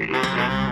Música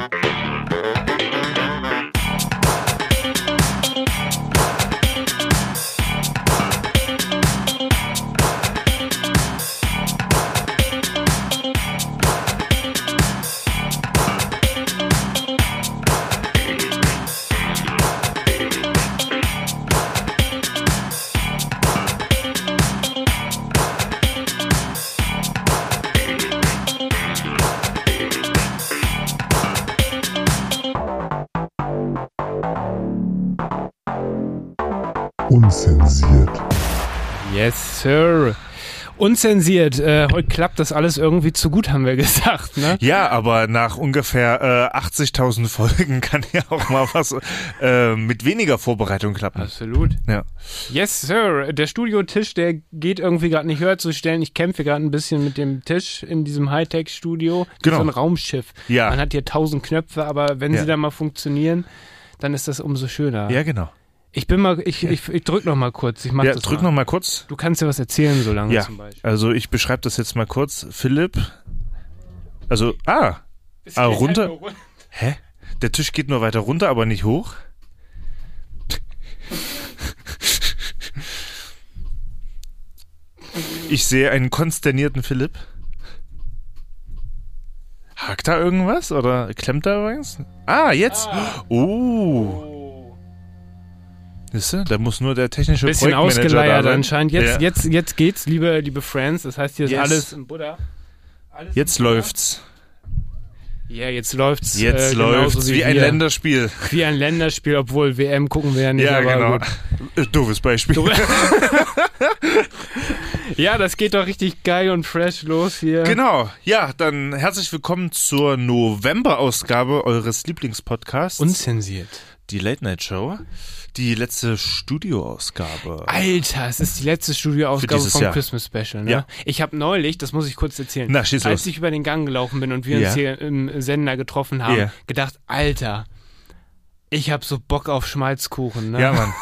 Sir. Unzensiert. Äh, heute klappt das alles irgendwie zu gut, haben wir gesagt. Ne? Ja, aber nach ungefähr äh, 80.000 Folgen kann ja auch mal was äh, mit weniger Vorbereitung klappen. Absolut. Ja. Yes, Sir. Der Studiotisch, der geht irgendwie gerade nicht höher zu stellen. Ich kämpfe gerade ein bisschen mit dem Tisch in diesem Hightech-Studio. Genau. So ein Raumschiff. Ja. Man hat hier tausend Knöpfe, aber wenn Ja. sie dann mal funktionieren, dann ist das umso schöner. Ja, genau. Ich bin mal, ich, ich, ich drück noch mal kurz. Ich mach Ja, das drück mal. noch mal kurz. Du kannst dir was erzählen, so lange Ja. zum Beispiel. Also ich beschreibe das jetzt mal kurz. Philipp. Also, ah, Ah, runter? hä? Der Tisch geht nur weiter runter, aber nicht hoch. Ich sehe einen konsternierten Philipp. Hakt da irgendwas oder klemmt da irgendwas? Ah, jetzt. Oh. Siehst du, da muss nur der technische Bisschen ausgeleiert da sein. anscheinend. Jetzt, Ja. jetzt, jetzt geht's, liebe, liebe Friends. Das heißt, hier ist Yes. alles im Buddha. Alles Jetzt im Buddha. läuft's. Ja, jetzt läuft's. Jetzt äh, läuft's wie ein wir. Länderspiel. Wie ein Länderspiel, obwohl WM gucken wir ja nicht. Ja, genau. gut. Äh, Doofes Beispiel. Ja, das geht doch richtig geil und fresh los hier. Genau. Ja, dann herzlich willkommen zur November-Ausgabe eures Lieblingspodcasts. Unzensiert. die Late Night Show. Die letzte Studioausgabe. Alter, es ist die letzte Studioausgabe vom Jahr. Christmas Special. Ne? Ja. Ich habe neulich, das muss ich kurz erzählen, Na, als los. ich über den Gang gelaufen bin und wir Ja. uns hier im Sender getroffen haben, Ja. gedacht, Alter, ich habe so Bock auf Schmalzkuchen. Ne? Ja, Mann.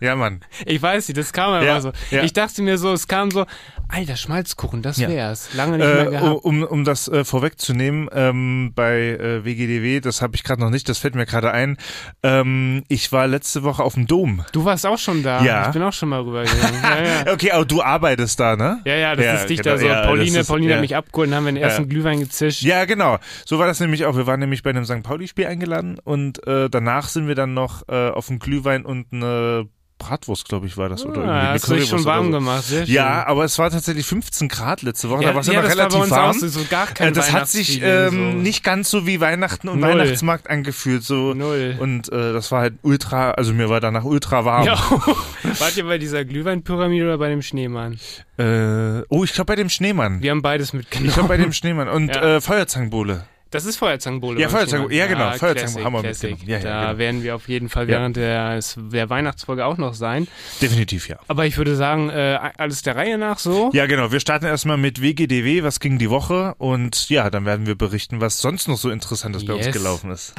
Ja, Mann. Ich weiß nicht, das kam Ja, so. ja. Ich dachte mir so, es kam so, alter Schmalzkuchen, das Ja. wär's. Lange nicht mehr Äh, gehabt. um, um das äh, vorwegzunehmen, ähm, bei äh, WGDW, das habe ich gerade noch nicht, das fällt mir gerade ein. Ähm, ich war letzte Woche auf dem Dom. Du warst auch schon da. Ja. Ich bin auch schon mal rübergegangen. ja, ja. Okay, aber du arbeitest da, ne? Ja, ja, das ist dicht genau, da so. Pauline, ist- Pauline hat mich abgeholt und haben wir den ersten. Glühwein gezischt. Ja, genau. So war das nämlich auch. Wir waren nämlich bei einem St. Pauli-Spiel eingeladen und äh, danach sind wir dann noch äh, auf einen Glühwein und eine Bratwurst, glaube ich, war das. Oder irgendwie Ah, hast du dich schon warm so. gemacht, sehr schön. Ja, aber es war tatsächlich 15 Grad letzte Woche. ja, da war es ja, war relativ warm. auch so, so gar kein Äh, das hat sich ähm, so. nicht ganz so wie Weihnachten und Null. Weihnachtsmarkt angefühlt. So. Null. Und äh, das war halt ultra, also mir war danach ultra warm. Ja. Wart ihr bei dieser Glühweinpyramide oder bei dem Schneemann? Äh, oh, ich glaube bei dem Schneemann. Wir haben beides mitgenommen. Ich glaube bei dem Schneemann. Und Ja. äh, Feuerzangenbowle. Das ist Feuerzangenbowle. Ja, beim Feuerzangen- Schneemann. ja, genau, Ah, Feuerzangen Classic, haben wir Classic. Ja, ja, da genau. werden wir auf jeden Fall Ja. während der, der Weihnachtsfolge auch noch sein. Definitiv, ja. Aber ich würde sagen, äh, alles der Reihe nach so. Ja, genau. Wir starten erstmal mit WGDW, was ging die Woche und ja, dann werden wir berichten, was sonst noch so Interessantes bei uns Yes. gelaufen ist.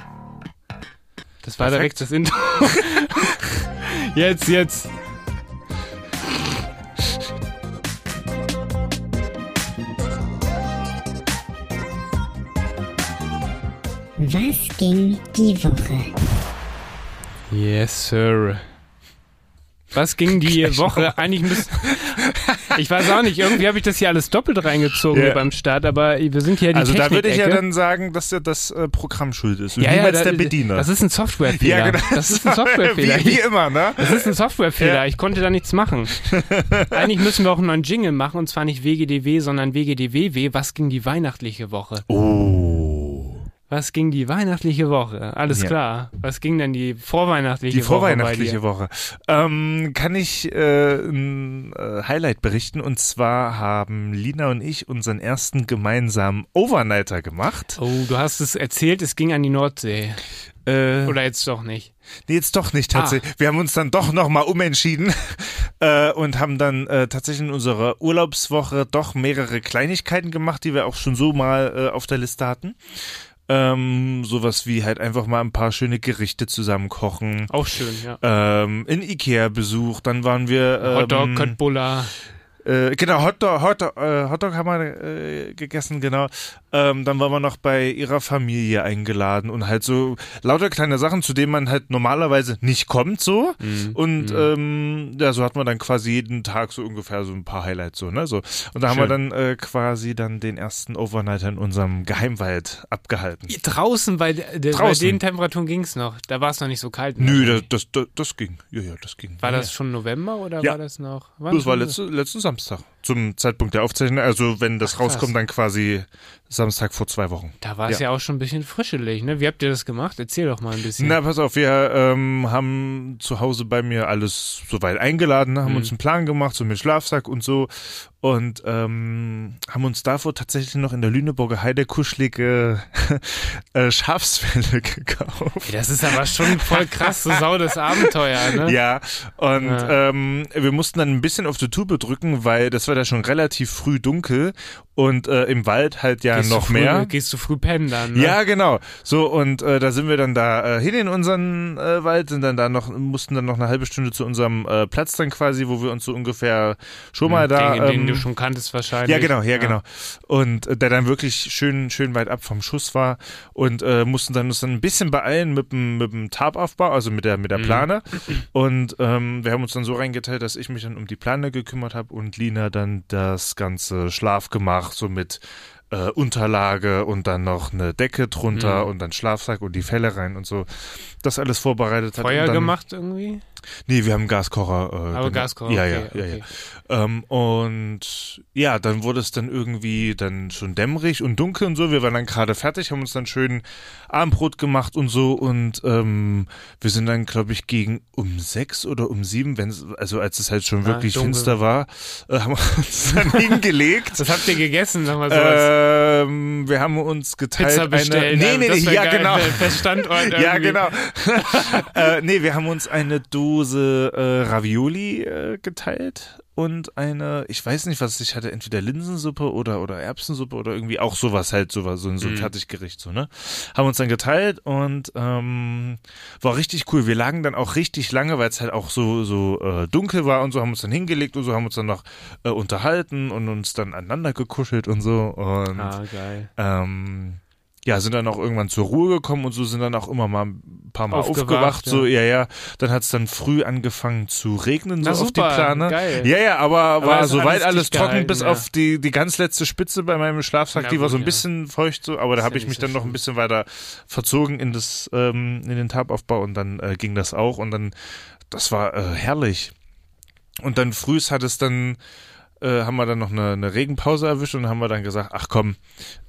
Das war Perfekt. direkt das Intro. jetzt, jetzt. Was ging die Woche? Yes, Sir. Was ging die Woche? Eigentlich müsste. Ich weiß auch nicht, irgendwie habe ich das hier alles doppelt reingezogen Ja. hier beim Start, aber wir sind hier die also da würde ich ja dann sagen, dass ja das äh, Programm schuld ist und ja, ja, niemals da- der Bediener. Das ist ein Softwarefehler. ja, genau. Das ist ein Softwarefehler. wie, wie immer, ne? Das ist ein Softwarefehler. Ja. Ich konnte da nichts machen. Eigentlich müssen wir auch einen neuen Jingle machen und zwar nicht WGDW, sondern WGDWW. Was ging die weihnachtliche Woche? Oh. Was ging die weihnachtliche Woche? Alles Ja. klar. Was ging denn die vorweihnachtliche Die Woche? bei vorweihnachtliche? Woche. Ähm, kann ich äh, ein äh, Highlight berichten und zwar haben Lina und ich unseren ersten gemeinsamen Overnighter gemacht. Oh, du hast es erzählt, es ging an die Nordsee. Äh, Oder jetzt doch nicht. Nee, jetzt doch nicht Ah. tatsächlich. Wir haben uns dann doch nochmal umentschieden äh, und haben dann äh, tatsächlich in unserer Urlaubswoche doch mehrere Kleinigkeiten gemacht, die wir auch schon so mal äh, auf der Liste hatten. Ähm, sowas wie halt einfach mal ein paar schöne Gerichte zusammen kochen. Auch schön, ja. Ähm, in Ikea Besuch, dann waren wir ähm, Hotdog, Köttbullar. Äh, genau, Hotdog, Hotdog, äh, Hotdog haben wir äh, gegessen, genau. Ähm, dann waren wir noch bei ihrer Familie eingeladen und halt so lauter kleine Sachen, zu denen man halt normalerweise nicht kommt, so. Mhm. Und Mhm. ähm, ja, so hat man dann quasi jeden Tag so ungefähr so ein paar Highlights, so, ne? So. Und da haben wir dann äh, quasi dann den ersten Overnighter in unserem Geheimwald abgehalten. Draußen, bei, der- der, bei Draußen. den Temperaturen ging es noch. Da war es noch nicht so kalt. Nö, das, das, das, das ging. Ja, ja, das ging. war ja, das schon November oder Ja. war das noch? wann Das war letzte, letzten Samstag. Hamster Zum Zeitpunkt der Aufzeichnung. Also, wenn das Ach, rauskommt, dann quasi Samstag vor zwei Wochen. Da war es ja. auch schon ein bisschen frischelig, ne? Wie habt ihr das gemacht? Erzähl doch mal ein bisschen. Na, pass auf, wir ähm, haben zu Hause bei mir alles soweit eingeladen, haben Mhm. uns einen Plan gemacht, so mit Schlafsack und so. Und ähm, haben uns davor tatsächlich noch in der Lüneburger Heide kuschelige äh, Schafsfelle gekauft. Das ist aber schon voll krass, so sau das Abenteuer, ne? Ja, und Ja. Ähm, wir mussten dann ein bisschen auf die Tube drücken, weil das war da schon relativ früh dunkel und äh, im Wald halt ja Gehst noch früh, mehr. Gehst du früh pennen dann, ne? Ja, genau. So, und äh, da sind wir dann da äh, hin in unseren äh, Wald, sind dann da noch, mussten dann noch eine halbe Stunde zu unserem äh, Platz dann quasi, wo wir uns so ungefähr schon mal da. Den, den ähm, du schon kanntest wahrscheinlich. ja, genau, ja, genau. Und äh, der dann wirklich schön, schön weit ab vom Schuss war und äh, mussten dann uns dann ein bisschen beeilen mit dem, mit dem Tarpaufbau, also mit der, mit der Mhm. Plane. Und ähm, wir haben uns dann so reingeteilt, dass ich mich dann um die Plane gekümmert habe und Lina dann das ganze Schlafgemach so mit äh, Unterlage und dann noch eine Decke drunter Mhm. und dann Schlafsack und die Felle rein und so. Das alles vorbereitet hat. Feuer und dann, gemacht irgendwie? Nee, wir haben einen Gaskocher. Äh, Aber. Gaskocher, Ja, okay, ja, ja, okay. ja. Ähm, und ja, dann wurde es dann irgendwie dann schon dämmerig und dunkel und so. Wir waren dann gerade fertig, haben uns dann schön Abendbrot gemacht und so. Und ähm, wir sind dann, glaube ich, gegen um sechs oder um sieben, wenn also als es halt schon Ah, wirklich dunkel. finster war, äh, haben wir uns dann hingelegt. Was habt ihr gegessen? Sag mal sowas. Ähm, wir haben uns geteilt Pizza bestellen. eine. Nee, nee, nee, ja geil, genau. Der Standort Ja, genau. äh, nee, wir haben uns eine Dose äh, Ravioli äh, geteilt und eine, ich weiß nicht, was ich hatte, entweder Linsensuppe oder oder Erbsensuppe oder irgendwie auch sowas halt, sowas, so, ein- so ein Mhm. Fertiggericht, so, ne? Haben uns dann geteilt und ähm, war richtig cool. Wir lagen dann auch richtig lange, weil es halt auch so, so äh, dunkel war und so, haben uns dann hingelegt und so, haben uns dann noch äh, unterhalten und uns dann aneinander gekuschelt und so und Ah, geil. ähm, ja, sind dann auch irgendwann zur Ruhe gekommen und so sind dann auch immer mal ein paar Mal Aufgewacht, aufgewacht. ja. So, ja, ja. Dann hat es dann früh angefangen zu regnen, so auf die Plane. geil. Ja, ja, aber, Aber war soweit alles trocken, gehalten, bis ja. auf die, die ganz letzte Spitze bei meinem Schlafsack, Na die war so ein ja. bisschen feucht, so, aber da habe ja ich mich so dann noch ein bisschen weiter verzogen in das, ähm, in den Tabaufbau und dann äh, ging das auch und dann, das war äh, herrlich. Und dann frühs hat es dann, äh, haben wir dann noch eine, eine Regenpause erwischt und haben wir dann gesagt, ach komm,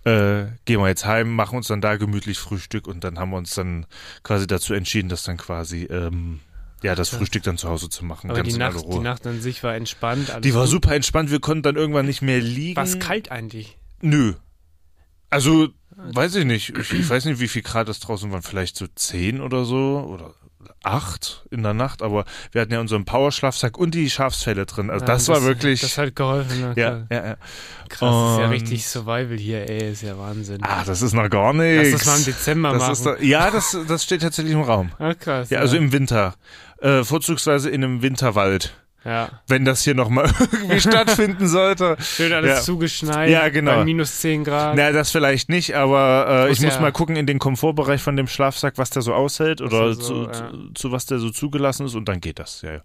äh, gehen wir jetzt heim, machen uns dann da gemütlich Frühstück und dann haben wir uns dann quasi dazu entschieden, das dann quasi, ähm, ja, das. Frühstück dann zu Hause zu machen. Aber die Nacht, die Nacht an sich war entspannt. Die war gut. super entspannt, wir konnten dann irgendwann nicht mehr liegen. War es kalt eigentlich? Nö. Also, weiß ich nicht. Ich, ich weiß nicht, wie viel Grad es draußen waren. Vielleicht so zehn oder so oder acht in der Nacht. Aber wir hatten ja unseren Powerschlafsack und die Schafsfelle drin. Also Ja, das, war wirklich. Das hat geholfen. Ja, ja, ja. Krass, ist ja Und- richtig Survival hier, ey, ist ja Wahnsinn. Ah, das ist noch gar Lass nichts. das mal im Dezember das machen. ist da, ja, das, das steht tatsächlich im Raum. ah, krass. Ja, also im Winter. Äh, vorzugsweise in einem Winterwald. Ja. Wenn das hier nochmal irgendwie stattfinden sollte. Schön alles Ja. zugeschneit. Ja, genau. Bei minus 10 Grad. Na, das vielleicht nicht, aber äh, ich muss ja- mal gucken in den Komfortbereich von dem Schlafsack, was der so aushält oder er so, zu, zu, zu was der so zugelassen ist und dann geht das, ja, ja.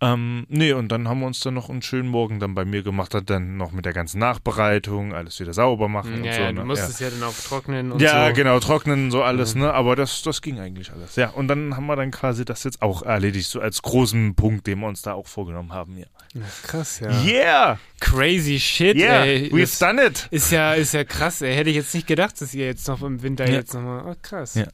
Ähm, nee, und dann haben wir uns dann noch einen schönen Morgen dann bei mir gemacht, hat dann noch mit der ganzen Nachbereitung, alles wieder sauber machen und ja, so. ja, ne? du musst es ja dann auch trocknen und ja, so. genau, trocknen, so alles, ne? Aber das, das ging eigentlich alles. Ja, und dann haben wir dann quasi das jetzt auch erledigt, so als großen Punkt, den wir uns da auch vorgenommen haben, ja. Ja, krass, ja. Yeah! Crazy shit, Yeah! ey. We've Das done it! ist ja, ist ja krass, ey. Hätte ich jetzt nicht gedacht, dass ihr jetzt noch im Winter Ja. jetzt nochmal. Oh, krass. Ja.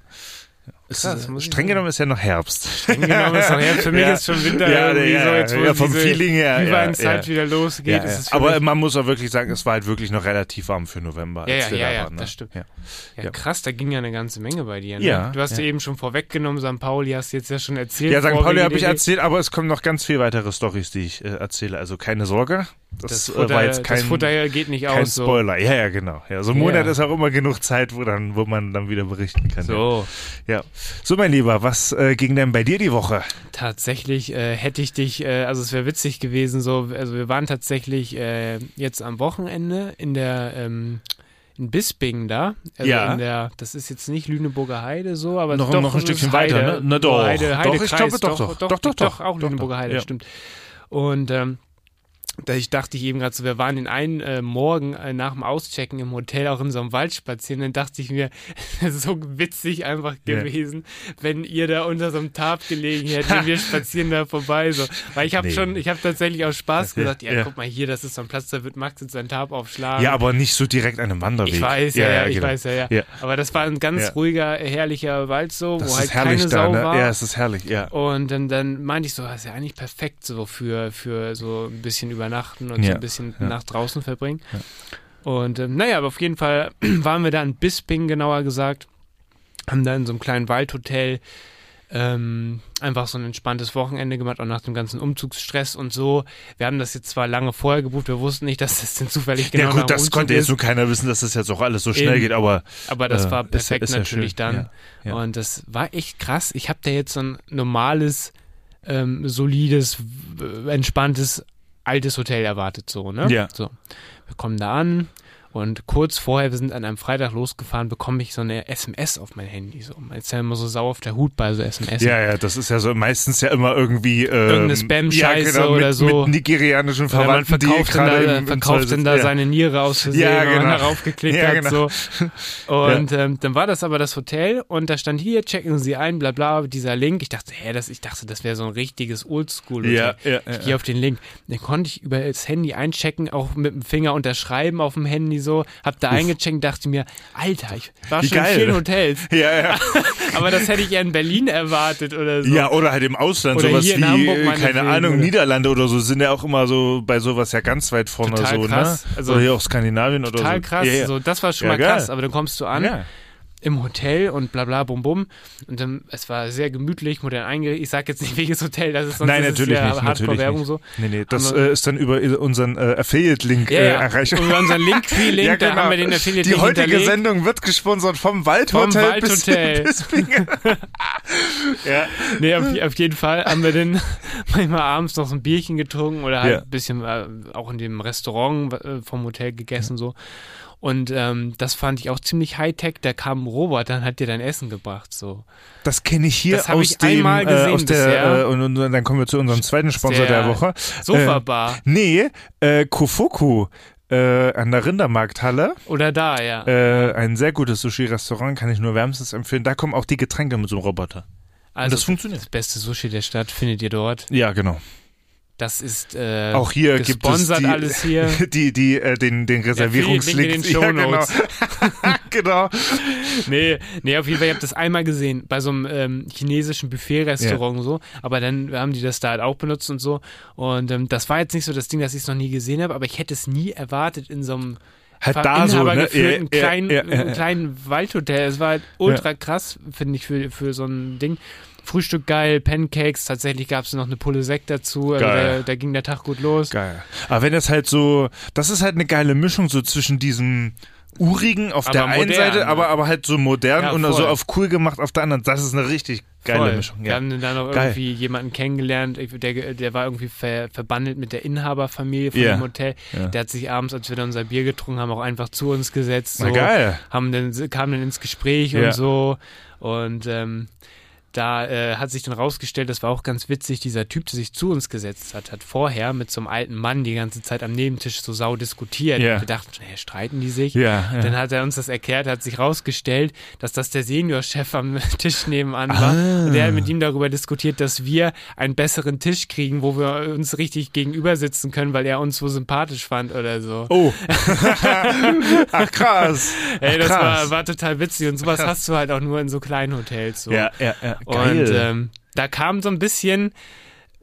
Krass, streng genommen ist ja noch Herbst. Streng genommen ist noch Herbst. Für mich Ja. ist schon Winter Ja, irgendwie ja, so, jetzt wo ja, vom diese Feeling her, ja, Glühweinzeit ja. wieder losgeht. Ist es Aber man muss auch wirklich sagen, es war halt wirklich noch relativ warm für November. Ja, ja, ja, waren, ne? das stimmt. Ja. krass, da ging ja eine ganze Menge bei dir. Ne? Ja, Du hast ja eben schon vorweggenommen, St. Pauli hast du jetzt ja schon erzählt. Ja, St. Pauli habe ich erzählt, aber es kommen noch ganz viele weitere Stories, die ich äh, erzähle. Also keine Sorge. Das, Das äh, Futter, war jetzt kein, das Futter geht nicht kein aus. So. Spoiler. Ja, ja, genau. Ja, so ein Ja. Monat ist auch immer genug Zeit, wo dann, wo man dann wieder berichten kann. So, Ja. So, mein Lieber, was äh, ging denn bei dir die Woche? tatsächlich äh, hätte ich dich, äh, also es wäre witzig gewesen, so, also wir waren tatsächlich äh, jetzt am Wochenende in der, ähm, in Bisping da. Also Ja. In der, das ist jetzt nicht Lüneburger Heide so, aber Noch- doch, noch ein Stückchen weiter, Heide, ne? Na doch. Heide, Doch, Heide ich glaube, doch, doch. doch, Doch, doch, doch. auch Doch, Lüneburger doch. Heide, Ja. stimmt. Und ähm, da ich dachte ich eben gerade so, wir waren den einen äh, Morgen äh, nach dem Auschecken im Hotel auch in so einem Wald spazieren, dann dachte ich mir, so witzig einfach Ja. gewesen, wenn ihr da unter so einem Tarp gelegen hättet und wir spazieren da vorbei so. Weil ich habe Nee. schon, ich habe tatsächlich aus Spaß Ja, gesagt, ja, ja. guck mal hier, das ist so ein Platz, da wird Max jetzt sein Tarp aufschlagen. Ja, aber nicht so direkt an einem Wanderweg. ich weiß, ja, ja, ich genau. weiß, ja, ja, Ja. Aber das war ein ganz Ja. ruhiger, herrlicher Wald so, Das wo ist halt herrlich keine da, Sau ne? war. Ja, es ist herrlich, ja. Und dann, dann meinte ich so, das ist ja eigentlich perfekt so für, für so ein bisschen übernachten und so Ja, ein bisschen ja. Nacht draußen verbringen. Und ähm, naja, aber auf jeden Fall waren wir da in Bisping, genauer gesagt, haben da in so einem kleinen Waldhotel ähm, einfach so ein entspanntes Wochenende gemacht, auch nach dem ganzen Umzugsstress und so. Wir haben das jetzt zwar lange vorher gebucht, wir wussten nicht, dass das denn zufällig genau ja gut, das Umzug konnte jetzt ist. nur keiner wissen, dass das jetzt auch alles so schnell Eben. geht, aber Aber das äh, war ist ja- perfekt ist ja natürlich schön. dann. Ja, ja. Und das war echt krass. Ich habe da jetzt so ein normales, ähm, solides, entspanntes, altes Hotel erwartet, so, ne? Ja. So. Wir kommen da an und kurz vorher, wir sind an einem Freitag losgefahren, bekomme ich so eine SMS auf mein Handy. So. Man ist ja immer so sauer auf der Hut bei so SMS. Ja, ja, das ist ja so meistens ja immer irgendwie ähm, Irgendeine Spam-Scheiße ja, genau, oder so. Mit nigerianischen Oder man Verwandten, die verkauft dann gerade da, im, verkauft dann da sitzen. seine Niere aus Versehen, Ja, man genau. darauf geklickt Ja, hat. genau. So. Und ähm, dann war das aber das Hotel und da stand hier, checken Sie ein, bla bla, dieser Link. Ich dachte, hä, das, ich dachte, das wäre so ein richtiges Oldschool-Hotel. Ja, ja, ja, Ich gehe auf den Link. Dann konnte ich über das Handy einchecken, auch mit dem Finger unterschreiben auf dem Handy so. Hab da eingecheckt, dachte mir, Alter, ich war Wie schon in vielen Hotels. Ja, ja. Aber das hätte ich eher in Berlin erwartet oder so. ja, oder halt im Ausland, Oder sowas wie, Hamburg äh, keine Ahnung? Niederlande oder so, sind ja auch immer so bei sowas ja ganz weit vorne Total so, krass. ne? Also oder hier auch Skandinavien oder Total so. krass. Ja, ja. So, das war schon mal geil. krass. Aber dann kommst du an ja. Im Hotel und bla bla bum bum. Und dann, es war sehr gemütlich, modern eingerichtet. Ich sag jetzt nicht, welches Hotel das ist, sonst Nein, ist natürlich es ja nicht. Natürlich Hardcore-Werbung nicht. so. Nee, nee, das wir- äh, ist dann über unseren äh, Affiliate-Link Ja, äh, ja. erreicht. Über unseren Linktree-Link, Ja, da genau. haben wir den Affiliate-Link Die heutige hinterlegt. Sendung wird gesponsert vom Waldhotel. Vom Waldhotel. Bis, bis ja. Nee, auf, auf jeden Fall haben wir dann manchmal abends noch so ein Bierchen getrunken oder halt Ja. ein bisschen äh, auch in dem Restaurant äh, vom Hotel gegessen so. Und ähm, das fand ich auch ziemlich Hightech. Da kam ein Roboter und hat dir dein Essen gebracht. So. Das kenne ich hier Das aus ich dem, einmal äh, gesehen aus bisher. der, äh, und, und dann kommen wir zu unserem zweiten Sponsor der, der Woche. Sofa-Bar. Nee, äh, Kofuku äh, an der Rindermarkthalle. Oder da, ja. Äh, ein sehr gutes Sushi-Restaurant, kann ich nur wärmstens empfehlen. Da kommen auch die Getränke mit so einem Roboter. also das funktioniert. Das beste Sushi der Stadt findet ihr dort. Ja, genau. Das ist äh, Auch hier gibt es gesponsert die, alles hier. die, die, äh, den, den Reservierungslink. In den ja, genau. Genau. Nee, nee, auf jeden Fall, ich habe das einmal gesehen, bei so einem ähm, chinesischen Buffet-Restaurant so, aber dann haben die das da halt auch benutzt und so. Und ähm, das war jetzt nicht so das Ding, dass ich es noch nie gesehen habe, aber ich hätte es nie erwartet in so einem Halt da so, ne? Ja, ja, kleinen, ja, ja, ja. kleinen Waldhotel. Es war halt ultra krass, finde ich, für, für so ein Ding. Frühstück geil, Pancakes, tatsächlich gab es noch eine Pulle Sekt dazu, also da, da ging der Tag gut los. Geil. Aber wenn das halt so, das ist halt eine geile Mischung so zwischen diesem urigen auf Aber der einen modern, Seite, ne? aber, aber halt so modern Ja, und so auf cool gemacht auf der anderen. Das ist eine richtig geile Voll. Mischung. Wir Ja. haben dann noch Geil. irgendwie jemanden kennengelernt, der, der war irgendwie ver, verbandelt mit der Inhaberfamilie von Ja. dem Hotel. Ja. Der hat sich abends, als wir dann unser Bier getrunken haben, auch einfach zu uns gesetzt. So, Na geil. Haben dann, kam dann ins Gespräch Ja. und so. Und ähm, da äh, hat sich dann rausgestellt, das war auch ganz witzig, dieser Typ, der sich zu uns gesetzt hat, hat vorher mit so einem alten Mann die ganze Zeit am Nebentisch so sau diskutiert. Ja. Wir dachten, hey, streiten die sich? Ja, ja. Dann hat er uns das erklärt, hat sich rausgestellt, dass das der Seniorchef am Tisch nebenan war. Ah. Und der hat mit ihm darüber diskutiert, dass wir einen besseren Tisch kriegen, wo wir uns richtig gegenüber sitzen können, weil er uns so sympathisch fand oder so. Oh. Ach krass. Ey, das krass. war, war total witzig und sowas hast du halt auch nur in so kleinen Hotels. So. Ja, ja, ja. Und ähm, da kam so ein bisschen,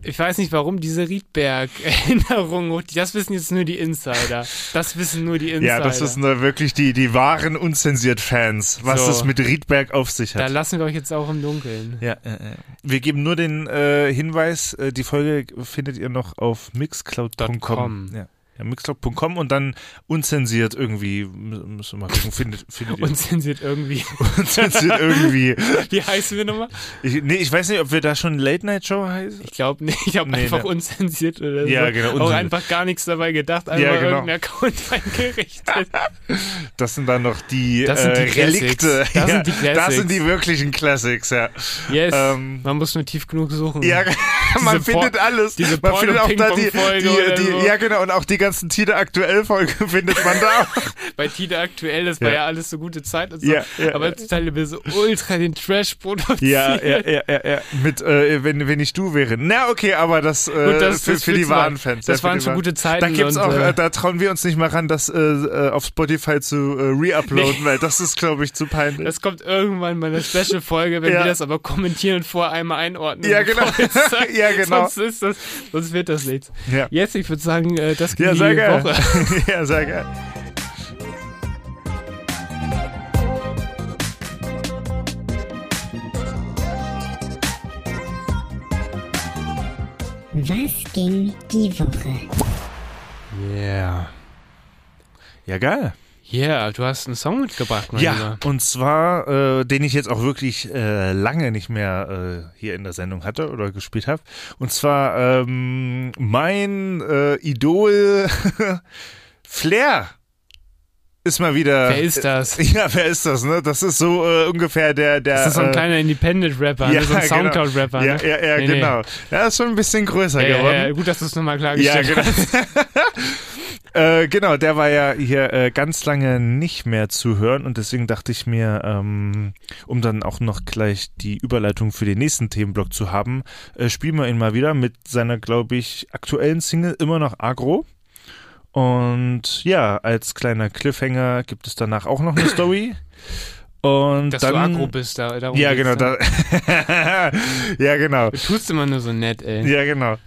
ich weiß nicht warum, diese Riedberg-Erinnerung hoch. Das wissen jetzt nur die Insider. Das wissen nur die Insider. ja, das sind da wirklich die, die wahren unzensiert Fans, was So. es mit Riedberg auf sich Da hat. lassen wir euch jetzt auch im Dunkeln. Ja, äh, äh. wir geben nur den äh, Hinweis, äh, die Folge findet ihr noch auf mixcloud.com. .com. Ja. Ja, mixcloud.com und dann unzensiert irgendwie, müssen wir mal gucken, findet, findet ihr. Unzensiert irgendwie. unzensiert irgendwie. Wie heißen wir nochmal? Ich, nee, ich weiß nicht, ob wir da schon Late-Night-Show heißen. Ich glaube nicht. Ich habe Nee, einfach ne. unzensiert oder so. Ja, genau, Auch einfach gar nichts dabei gedacht, einfach Ja, genau. irgendein Account eingerichtet. Das sind dann noch die, Das sind die äh. Relikte. Das ja, sind die Das Classics. sind die wirklichen Classics, ja. Yes. Ähm, Man muss nur tief genug suchen. Ja, man findet alles. diese man findet auch da die, die, die so. ja genau und auch die ganzen Tide aktuell Folgen findet man da. Bei Tide aktuell, das war Ja. ja alles so gute Zeit und so. Ja, ja, aber ja. jetzt Teile wir so ultra den Trash produziert. Ja, ja, ja, ja, ja. Mit äh, wenn wenn ich du wäre. Na okay, aber das, äh, Gut, das- für, für die mal. wahren Fans. Das ja, waren schon gute Zeiten Da gibt's und, auch, äh, da trauen wir uns nicht mal ran, das äh, äh, auf Spotify zu äh, reuploaden, Nee. weil das ist, glaube ich, zu peinlich. Das kommt irgendwann bei einer Special-Folge, wenn Ja. wir das aber kommentieren und vorher einmal einordnen. Ja, genau. Ja, genau. Sonst, ist das, sonst wird das nichts. ja. Jetzt, ich würde sagen, das Ja, ging sehr geil. Woche. ja, sehr geil. Was ging die Woche? Yeah. Ja, geil. Yeah, du hast einen Song mitgebracht, mein Ja, Lieber. und zwar, äh, den ich jetzt auch wirklich äh, lange nicht mehr äh, hier in der Sendung hatte oder gespielt habe. Und zwar ähm, mein äh, Idol Flair ist mal wieder. Wer ist das? Ja, wer ist das, ne? Das ist so äh, ungefähr der, der. Das ist so ein äh, kleiner Independent-Rapper, ja, ne? so ein genau. Soundcloud-Rapper. Ja, ne? ja, ja, Nee, nee. genau. Ja, ist schon ein bisschen größer Ja, ja, geworden. ja, gut, dass du es nochmal Ja, klargestellt genau. hast. Äh, genau, der war ja hier äh, ganz lange nicht mehr zu hören und deswegen dachte ich mir, ähm, um dann auch noch gleich die Überleitung für den nächsten Themenblock zu haben, äh, spielen wir ihn mal wieder mit seiner, glaube ich, aktuellen Single immer noch Agro. Und ja, als kleiner Cliffhanger gibt es danach auch noch eine Story. Und Dass dann, du aggro bist, da, darum Ja, genau. dann. Da, ja, genau. Du tust immer nur so nett, ey. Ja, genau.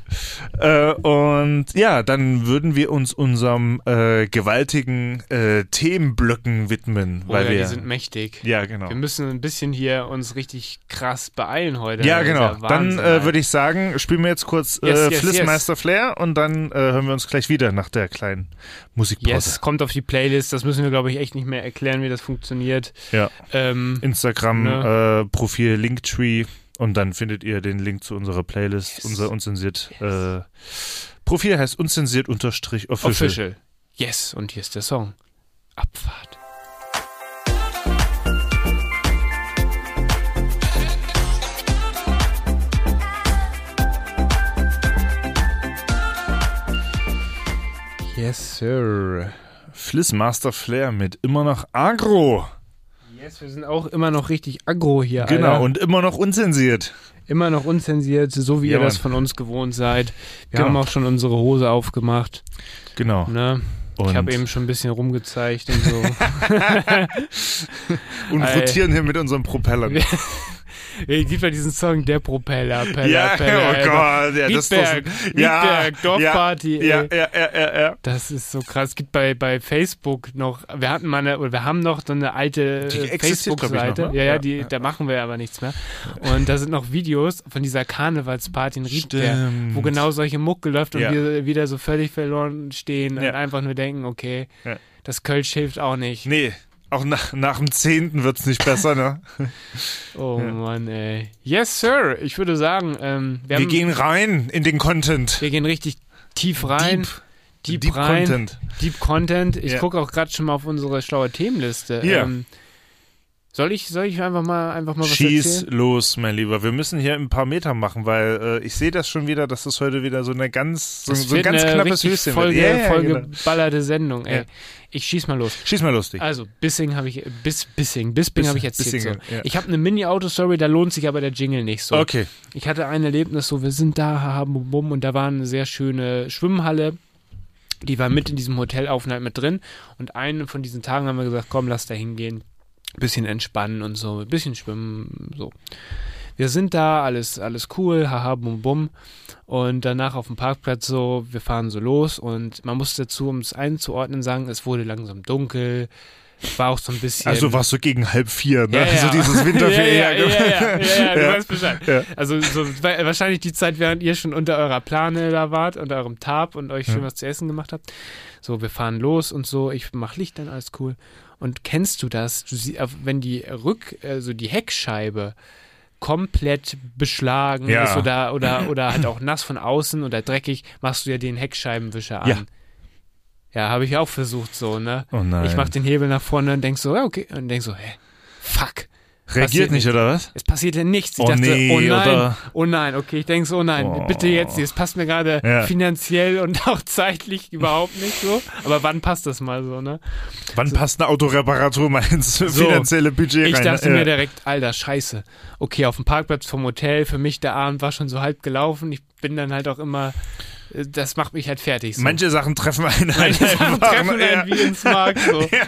Äh, und ja, dann würden wir uns unserem äh, gewaltigen äh, Themenblöcken widmen, Oh weil ja, wir die sind mächtig. ja genau. Wir müssen ein bisschen hier uns richtig krass beeilen heute. Ja, genau. Dann Wahnsinn, äh, Alter. würde ich sagen, spielen wir jetzt kurz Yes, äh, yes, Flissmeister Flair und dann äh, hören wir uns gleich wieder nach der kleinen Musikpause. Yes, kommt auf die Playlist. Das müssen wir, glaube ich, echt nicht mehr erklären, wie das funktioniert. Ja. Ähm, Instagram, Ne. äh, Profil Linktree und dann findet ihr den Link zu unserer Playlist, Yes. unser unzensiert äh, Profil heißt unzensiert unterstrich official. official. Yes, und hier ist der Song. Abfahrt. Yes, sir. Flissmaster Flair mit immer noch Agro. Yes, wir sind auch immer noch richtig aggro hier, Genau, Alter. und immer noch unzensiert. immer noch unzensiert, so wie Ja, ihr das Mann. von uns gewohnt seid. Wir Genau. haben auch schon unsere Hose aufgemacht. Genau. Ne? Ich habe eben schon ein bisschen rumgezeigt und so. und rotieren hier mit unseren Propellern. Es gibt ja diesen Song, der Propeller, Peller, ja, Peller. oh Gott, ja, das ist Riedberg, ja, Riedberg, Dorfparty. Ja, ja, ja, ja, ja. Das ist so krass. Es gibt bei, bei Facebook noch, wir hatten mal eine, oder wir haben noch so eine alte äh, noch, Facebook-Seite. ne? Ja, ja, die, da machen wir aber nichts mehr. Und da sind noch Videos von dieser Karnevalsparty in Riedberg, Stimmt. wo genau solche Mucke läuft und wir wieder so völlig verloren stehen und einfach nur denken, okay, das Kölsch hilft auch nicht. Nee, auch nach, nach dem Zehnten wird's nicht besser, ne? Oh Ja. Mann, ey. Yes, Sir. Ich würde sagen, ähm, wir, Wir, haben, gehen rein in den Content. wir gehen richtig tief rein. Deep, Deep, rein. Content. Deep Content. Ich Ja. gucke auch gerade schon mal auf unsere schlaue Themenliste. Ja. Ähm, soll ich, soll ich einfach mal, einfach mal was Schieß erzählen? los, mein Lieber. Wir müssen hier ein paar Meter machen, weil äh, ich sehe das schon wieder, dass das heute wieder so eine ganz, so, so ein ganz eine knappes Höschen Folge, wird. Ja, Folge genau. ballerte Sendung. Ey. Ja. Ich schieß mal los. Schieß mal lustig. Also, Bissing habe ich, Bis, Bissing, Bisping Bis- habe ich erzählt. So. ja. Ich habe eine Mini-Auto-Story, da lohnt sich aber der Jingle nicht so. Okay. Ich hatte ein Erlebnis, so wir sind da, haha, bum, bum, und da war eine sehr schöne Schwimmhalle. Die war mit in diesem Hotelaufenthalt mit drin. Und einen von diesen Tagen haben wir gesagt, komm, lass da hingehen. Bisschen entspannen und so, ein bisschen schwimmen, so. Wir sind da, alles, alles cool, haha, bum, bum. Und danach auf dem Parkplatz so, wir fahren so los und man muss dazu, um es einzuordnen, sagen, es wurde langsam dunkel. war auch so ein bisschen. Also warst du gegen halb vier, ne? Ja, ja. So dieses Winterferien. ja, ja, ja, ja, du weißt Bescheid. Also so, wa- wahrscheinlich die Zeit, während ihr schon unter eurer Plane da wart, unter eurem Tarp und euch schön was zu essen gemacht habt. So, wir fahren los und so, ich mach Licht dann, alles cool. Und kennst du das? Du sie, auf- wenn die Rück, also die Heckscheibe komplett beschlagen Ja. ist oder, oder, oder halt auch nass von außen oder dreckig, machst du ja den Heckscheibenwischer an. Ja. Ja, habe ich auch versucht so, ne? Oh nein. Ich mach den Hebel nach vorne und denk so, ja, okay. Und denk so, hä, fuck. Reagiert passiert nicht, oder was? Es passierte nichts. Ich Oh dachte, nee, oh nein, oder- oh nein, okay, ich denke so, oh nein, Oh. bitte jetzt, es passt mir gerade Ja. finanziell und auch zeitlich überhaupt nicht so. Aber wann passt das mal so, ne? Wann passt eine Autoreparatur mal ins So. finanzielle Budget Ich rein? dachte Ja. mir direkt, alter, scheiße. Okay, auf dem Parkplatz vom Hotel, für mich der Abend war schon so halb gelaufen. Ich bin dann halt auch immer, das macht mich halt fertig. So. Manche Sachen treffen einen halt Manche Sachen treffen ne? einen wie ins Mark. So.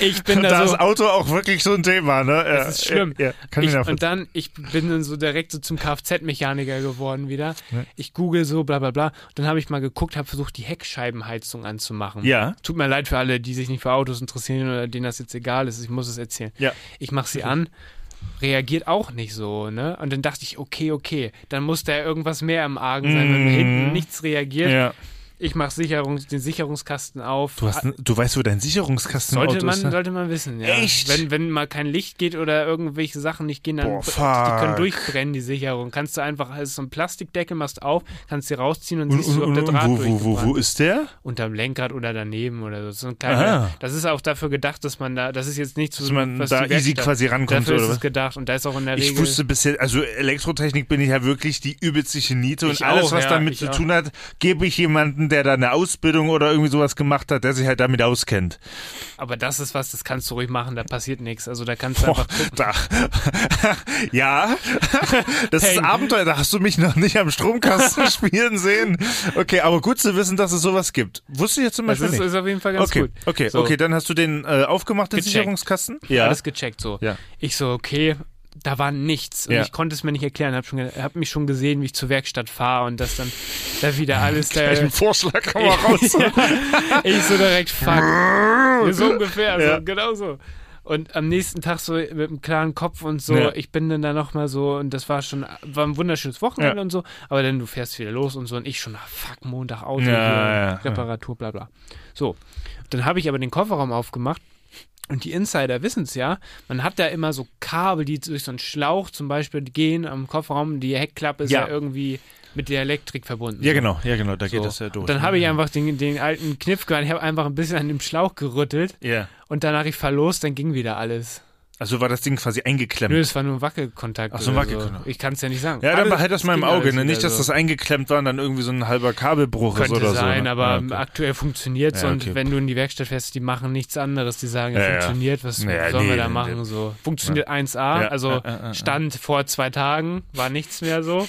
Ich bin Da da ist so, Auto auch wirklich so ein Thema, ne? Ja, Das ist schlimm. Ja, ja. Kann ich, ich, und dann, ich bin dann so direkt so zum Kfz-Mechaniker geworden wieder. Ja. Ich google so, bla bla bla. Und dann habe ich mal geguckt, habe versucht, die Heckscheibenheizung anzumachen. Ja. Tut mir leid für alle, die sich nicht für Autos interessieren oder denen das jetzt egal ist. Ich muss es erzählen. Ja. Ich mache sie an, reagiert auch nicht so, ne? Und dann dachte ich, okay, okay, dann muss da irgendwas mehr im Argen sein, wenn Mhm. hinten nichts reagiert. ja. Ich mache Sicherung, den Sicherungskasten auf. Du, hast, du weißt, wo dein Sicherungskasten Sollte man, ist, ne? sollte man wissen, ja. Echt? Wenn, wenn mal kein Licht geht oder irgendwelche Sachen nicht gehen, dann Boah, die fuck. können durchbrennen, die Sicherung. Kannst du einfach, also so ein Plastikdeckel machst auf, kannst sie rausziehen und, Und, siehst du, und, ob der Draht wo, wo, wo, wo ist der? Unterm Lenkrad oder daneben oder so. so ein kleiner, das ist auch dafür gedacht, dass man da, das ist jetzt nicht so, Dass man da die easy Werkstatt- quasi rankommt, Dafür oder ist es gedacht und da ist auch in der Ich Regel. wusste bisher, also Elektrotechnik bin ich ja wirklich die übelste Niete und Ich alles, auch, was ja, damit ich zu auch. tun hat, gebe ich jemanden, der da eine Ausbildung oder irgendwie sowas gemacht hat, der sich halt damit auskennt. aber das ist was, das kannst du ruhig machen, da passiert nichts. Also da kannst du Boah, einfach gucken. da. ja, das ist Peng. Abenteuer, da hast du mich noch nicht am Stromkasten spielen sehen. Okay, aber gut zu wissen, dass es sowas gibt. Wusste ich jetzt zum Das Beispiel ist, nicht. ist auf jeden Fall ganz Okay, gut. okay, So. okay, dann hast du den äh, aufgemacht, den Gecheckt. Sicherungskasten? Alles gecheckt so. Ja. Ich so, okay, da war nichts. Und Ja. ich konnte es mir nicht erklären. Hab, schon, hab mich schon gesehen, wie ich zur Werkstatt fahre und das dann da wieder alles da. Gleich einen Vorschlag kann man raus. ja, ich so direkt, fuck. So ungefähr, Ja. so, genau so. Und am nächsten Tag so mit einem klaren Kopf und so, Ja. ich bin dann da nochmal so und das war schon, war ein wunderschönes Wochenende Ja. und so, aber dann du fährst wieder los und so und ich schon, ah, fuck, Montag Auto, ja, Reparatur, bla bla. So, dann habe ich aber den Kofferraum aufgemacht und die Insider wissen es ja, man hat da immer so Kabel, die durch so einen Schlauch zum Beispiel gehen am Kofferraum, die Heckklappe ist ja, Ja. irgendwie mit der Elektrik verbunden. Ja, genau, ja, genau, da geht So. das ja durch. Und dann habe ich einfach den, den alten Kniff gemacht, ich habe einfach ein bisschen an dem Schlauch gerüttelt Ja. und danach ich verlost, dann ging wieder alles. Also war das Ding quasi eingeklemmt. Nö, es war nur ein Wackelkontakt. Ach so, ein Wackelkontakt. So. Ich kann es ja nicht sagen. Ja, dann behalt das mal im Auge, ne? Nicht, dass das eingeklemmt war und dann irgendwie so ein halber Kabelbruch ist Könnte oder sein, so. ne? aber Ja, okay. aktuell funktioniert es Ja, und okay. wenn du in die Werkstatt fährst, die machen nichts anderes. Die sagen, Ja, ja. funktioniert, was Ja, sollen nee, wir da machen? nee. So. Funktioniert 1A, Ja, also. Stand vor zwei Tagen, war nichts mehr so.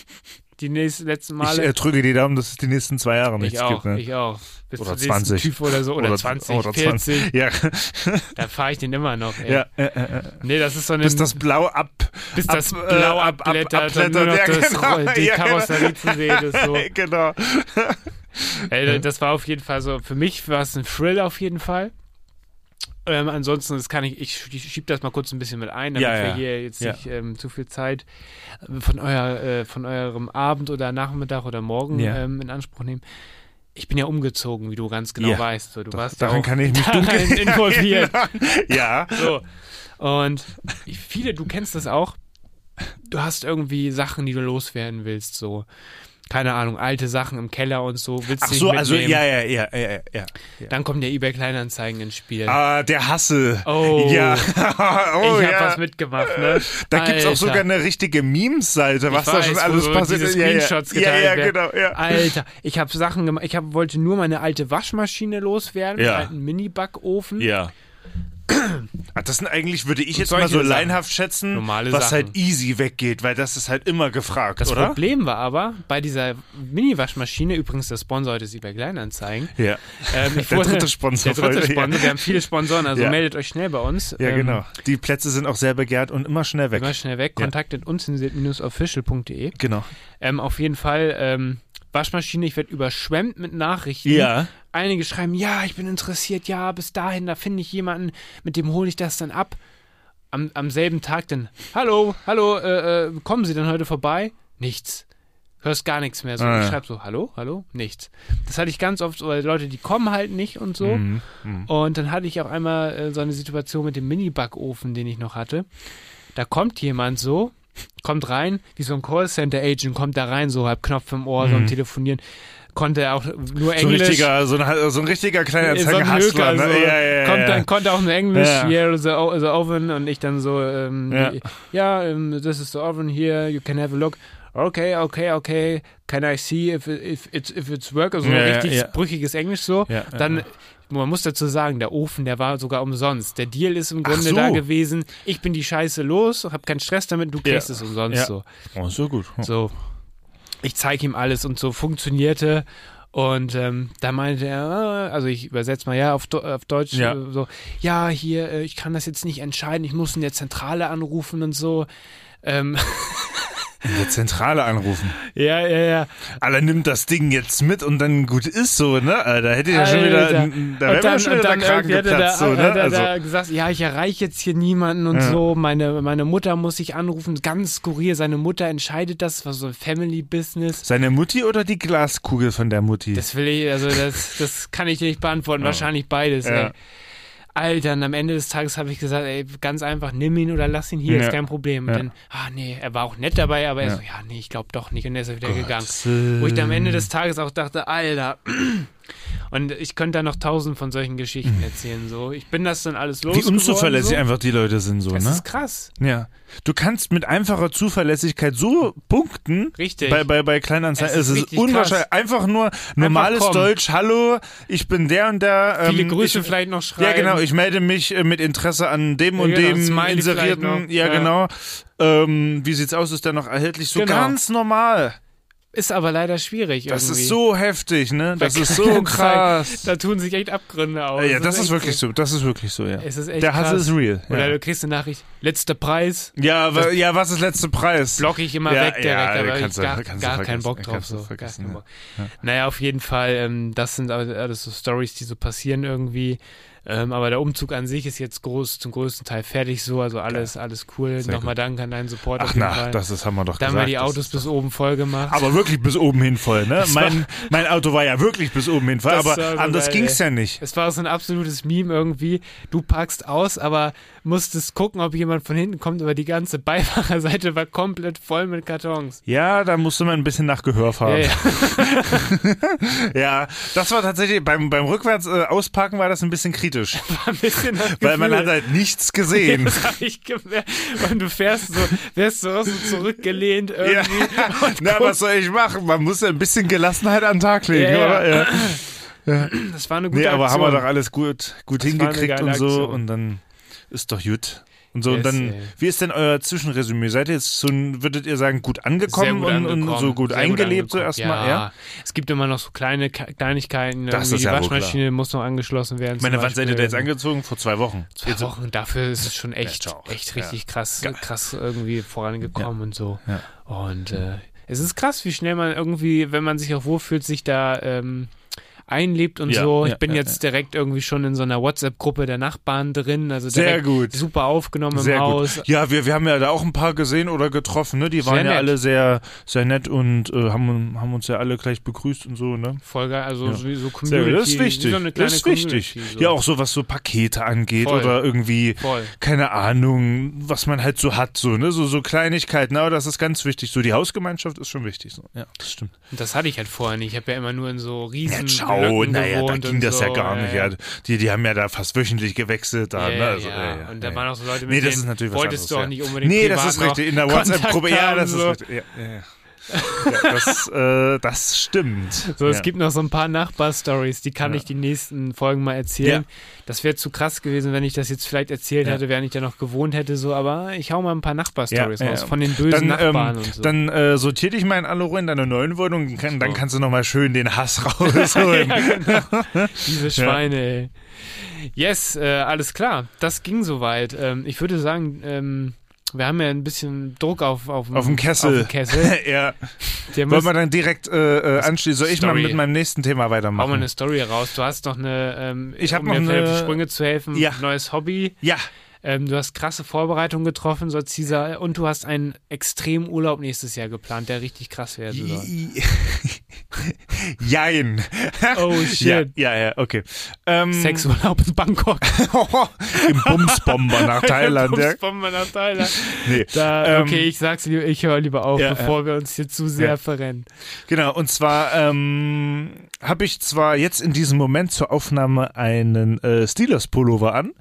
Die nächsten, letzten Ich Male. äh, drücke die Daumen, dass es die nächsten zwei Jahre nichts ich auch, gibt. Ne? ich auch. Bis Oder zum nächsten 20. TÜV oder so. Oder, Oder- 20, oder 40. Ja, Da fahre ich den immer noch. Ey. ja, äh, äh, äh. Nee, das ist so eine. Bis das Blau ab. bis das ab, äh, Blau ab- ab- abblättert und nur noch ja, das, genau. die Ja, genau. Karosserie zu sehen ist. So. genau. Ey, das war auf jeden Fall so, für mich war es ein Thrill auf jeden Fall. Ähm, ansonsten, das kann ich, ich, ich schieb das mal kurz ein bisschen mit ein, damit Ja, wir ja. hier jetzt Ja. nicht ähm, zu viel Zeit äh, von, euer, äh, von eurem Abend oder Nachmittag oder Morgen ähm, in Anspruch nehmen. Ich bin ja umgezogen, wie du ganz genau weißt. So, du warst Daran kann ich mich dunkel involviert. Ja. So. Und viele, du kennst das auch. Du hast irgendwie Sachen, die du loswerden willst, so. Keine Ahnung, alte Sachen im Keller und so. Willst Ach so, also ja, ja, ja, ja, ja, ja. Dann kommt der eBay Kleinanzeigen ins Spiel. Ah, der Hassel. Oh. Ja. oh, ich hab ja. was mitgemacht, ne? Da gibt's auch Alter. sogar eine richtige Memes-Seite, was Ich da schon weiß, wo alles so passiert diese ist. Ja, ja. Screenshots ja, ja, werden. genau, ja. Alter, ich habe Sachen gemacht. Ich hab, wollte nur meine alte Waschmaschine loswerden, Ja. einen alten Mini-Backofen. Ja. Ah, Das sind eigentlich, würde ich jetzt mal so leinhaft schätzen, Normale was Sachen. halt easy weggeht, weil das ist halt immer gefragt, Das oder? Problem war aber, bei dieser Mini-Waschmaschine, übrigens der Sponsor heute ist eBay Kleinanzeigen. Ja. Ähm, Der wurde- dritte Sponsor Der dritte heute, ja. Sponsor. Wir haben viele Sponsoren, also Ja. meldet euch schnell bei uns. Ja, Ähm, genau. Die Plätze sind auch sehr begehrt und immer schnell weg. Immer schnell weg. Ja. Kontaktet unzensiert-official.de. Genau. Ähm, auf jeden Fall, ähm, Waschmaschine, ich werde überschwemmt mit Nachrichten. Ja. Einige schreiben, ja, ich bin interessiert, ja, bis dahin, da finde ich jemanden, mit dem hole ich das dann ab. Am, am selben Tag dann, hallo, hallo, äh, äh, kommen Sie denn heute vorbei? Nichts. Hörst gar nichts mehr. So, Ah, ich ja. schreibe so, hallo, hallo, nichts. Das hatte ich ganz oft, weil Leute, die kommen halt nicht und so. Mhm. Mhm. Und dann hatte ich auch einmal äh, so eine Situation mit dem Mini-Backofen, den ich noch hatte. Da kommt jemand so, kommt rein, wie so ein Callcenter-Agent, kommt da rein, so halb Knopf im Ohr, so am Telefonieren. Konnte auch nur So ein Englisch. richtiger, so ein, so ein richtiger kleiner so ein Hustler, Höker, ne? so. Ja, ja, ja. kommt ja. dann, konnte auch nur Englisch, Ja. is the, the oven und ich dann so, ähm, Ja. ja, ähm, this is the oven here, you can have a look. Okay, okay, okay, can I see if, if, it's, if it's work? Also Ja, ja, richtig brüchiges Englisch so. Dann, ja. Man muss dazu sagen, der Ofen, der war sogar umsonst. Der Deal ist im Grunde so. da gewesen, ich bin die Scheiße los, hab keinen Stress damit, du kriegst Ja. es umsonst Ja. so. Oh, so gut. So, ich zeige ihm alles und so funktionierte. Und ähm, da meinte er, äh, also ich übersetze mal ja auf, auf Deutsch Ja. äh, so, ja, hier, äh, ich kann das jetzt nicht entscheiden, ich muss in der Zentrale anrufen und so. Ähm, In der Zentrale anrufen. ja, ja, ja. Alter, nimmt das Ding jetzt mit und dann gut ist so, ne? Alter, Da hätte ich ja schon wieder, da wäre dann, schon wieder dann der Kragen geplatzt, da, so, ne? er Also, da gesagt, ja, ich erreiche jetzt hier niemanden und Ja. so. Meine, meine Mutter muss ich anrufen, ganz skurril. Seine Mutter entscheidet das, war so ein Family-Business. seine Mutti oder die Glaskugel von der Mutti? Das will ich, also das, das kann ich dir nicht beantworten. Ja. Wahrscheinlich beides, Ja. ey. Alter, und am Ende des Tages habe ich gesagt, ey, ganz einfach, nimm ihn oder lass ihn hier, Ja. ist kein Problem. Und Ja. dann, ah nee, er war auch nett dabei, aber er Ja. so, ja, nee, ich glaube doch nicht. Und er ist wieder gegangen. Gottes Willen. Wo ich dann am Ende des Tages auch dachte, Alter. Und ich könnte da noch tausend von solchen Geschichten erzählen. So, ich bin das dann alles los. Wie unzuverlässig so. einfach die Leute sind, so, Das ne? ist krass. Ja. Du kannst mit einfacher Zuverlässigkeit so punkten. Richtig. Bei, bei, bei Kleinanzeigen. Es Es ist ist, richtig unwahrscheinlich. Einfach nur normales kommen. Deutsch. Hallo, ich bin der und der. Viele ähm, Grüße ich, vielleicht noch schreiben. Ja, genau. Ich melde mich äh, mit Interesse an dem Ja, und genau, dem inserierten. Ja, Ja. genau. Ähm, wie sieht's aus? Ist der noch erhältlich? So Genau. ganz normal. Ist aber leider schwierig Das irgendwie. ist so heftig, ne? Das ist so krass. Da tun sich echt Abgründe auf. Ja, das ist echt wirklich so. Das ist wirklich so, ja. Es ist echt Der Hass krass. ist real. Oder Ja, du kriegst eine Nachricht, letzter Preis, ja, wa- ja was ist letzter Preis? block ich immer Ja, weg direkt, ja, aber ich du- gar, gar keinen. Bock drauf. So. Gar keinen ja. Bock. Ja. Naja, auf jeden Fall, ähm, das sind alles so Stories, die so passieren irgendwie. Ähm, aber der Umzug an sich ist jetzt groß, zum größten Teil fertig so, also alles, alles cool. Sehr Nochmal danke an deinen Support Ach na, Fall. das ist, haben wir doch da haben gesagt. wir die Autos bis oben voll gemacht. Aber wirklich bis oben hin voll, ne? Mein, mein Auto war ja wirklich bis oben hin voll, Das aber anders ging's ey. ja nicht. Es war so ein absolutes Meme irgendwie. Du packst aus, aber musstest gucken, ob jemand von hinten kommt, aber die ganze Beifahrerseite war komplett voll mit Kartons. Ja, da musste man ein bisschen nach Gehör Ja, fahren. ja. Ja, das war tatsächlich, beim, beim rückwärts äh, ausparken war das ein bisschen kritisch. Das Weil man hat halt nichts gesehen. Das habe ich gemerkt. Und du fährst so, wärst so, so zurückgelehnt Ja. irgendwie. Und Na, was soll ich machen? Man muss ja ein bisschen Gelassenheit an den Tag legen, Ja, ja. oder? Ja. Das war eine gute Nee, aber Aktion. haben wir doch alles gut, gut Das hingekriegt und so Aktion. und dann ist doch gut. Und so, Yes, und dann, ey. wie ist denn euer Zwischenresümee? Seid ihr jetzt so, würdet ihr sagen, gut angekommen, gut und, angekommen, und so gut eingelebt so angekommen. erstmal? Ja. Es gibt immer noch so kleine Ke- Kleinigkeiten. Das ist die ja Waschmaschine muss noch angeschlossen werden. Meine, wann seid ihr da jetzt angezogen? Vor zwei Wochen. Zwei Jetzt- Wochen. Dafür ist es schon echt, ciao. echt Ja. richtig krass, krass irgendwie vorangekommen und so. Ja. Und äh, es ist krass, wie schnell man irgendwie, wenn man sich auch wohlfühlt, sich da ähm, einlebt und Ja, so. Ich ja, bin ja, jetzt direkt irgendwie schon in so einer WhatsApp-Gruppe der Nachbarn drin. Also Sehr gut. super aufgenommen Sehr im gut. Haus. Ja, wir, wir haben ja da auch ein paar gesehen oder getroffen, ne? Die waren Sehr ja nett. alle sehr, sehr nett und äh, haben, haben uns ja alle gleich begrüßt und so, ne? Voll geil. Also so, so Sehr Community. Das ist wichtig. So das ist wichtig. So. Ja, auch so was so Pakete angeht Voll. oder irgendwie, Voll. keine Ahnung, was man halt so hat, so, ne? So, so Kleinigkeiten, aber das ist ganz wichtig. So, die Hausgemeinschaft ist schon wichtig. So. Ja, das stimmt. Und das hatte ich halt vorher nicht. Ich habe ja immer nur in so riesen Ja, Blöcken naja, da ging das so. ja gar nicht. Ja. Die, die haben ja da fast wöchentlich gewechselt. Da, ne? Also, Und da waren auch so Leute, mit Nee, das denen ist natürlich was wolltest du auch anderes, nicht unbedingt Nee, das ist richtig. In der WhatsApp-Gruppe, ja, das ist richtig. Ja, ja, das, äh, das stimmt. So, es ja. gibt noch so ein paar Nachbar-Stories, die kann Ja. ich die nächsten Folgen mal erzählen. Das wäre zu krass gewesen, wenn ich das jetzt vielleicht erzählt hätte, während ich da noch gewohnt hätte, so, aber ich hau mal ein paar Nachbar-Stories raus von den bösen Dann, ähm, Nachbarn und so. dann äh, sortier dich mal in Ruhe in deiner neuen Wohnung, kann, dann kannst du nochmal schön den Hass rausholen. genau. Diese Schweine, ey. Yes, äh, alles klar. Das ging soweit. Ähm, ich würde sagen, ähm, wir haben ja ein bisschen Druck auf, auf, Auf dem Kessel. Auf Kessel. ja. Der Wollen wir dann direkt äh, äh, anschließen? Soll ich mal Story. mit meinem nächsten Thema hau mal weitermachen? eine Story raus. Du hast noch eine, ähm, Ich um noch vielleicht auf die eine- Sprünge zu helfen, Ja. neues Hobby. ja, Ähm, du hast krasse Vorbereitungen getroffen, so Caesar, und du hast einen extremen Urlaub nächstes Jahr geplant, der richtig krass werden soll. Jein. Oh Ja, shit. ja, ja, okay. Ähm, Sexurlaub in Bangkok. Im Bumsbomber nach Thailand. ja. Bumsbomber nach Thailand. Nee. Da, Ähm, okay, ich sag's lieber, ich höre lieber auf, Ja, bevor wir uns hier zu sehr Ja. verrennen. Genau, und zwar ähm, habe ich zwar jetzt in diesem Moment zur Aufnahme einen äh, Steelers-Pullover an,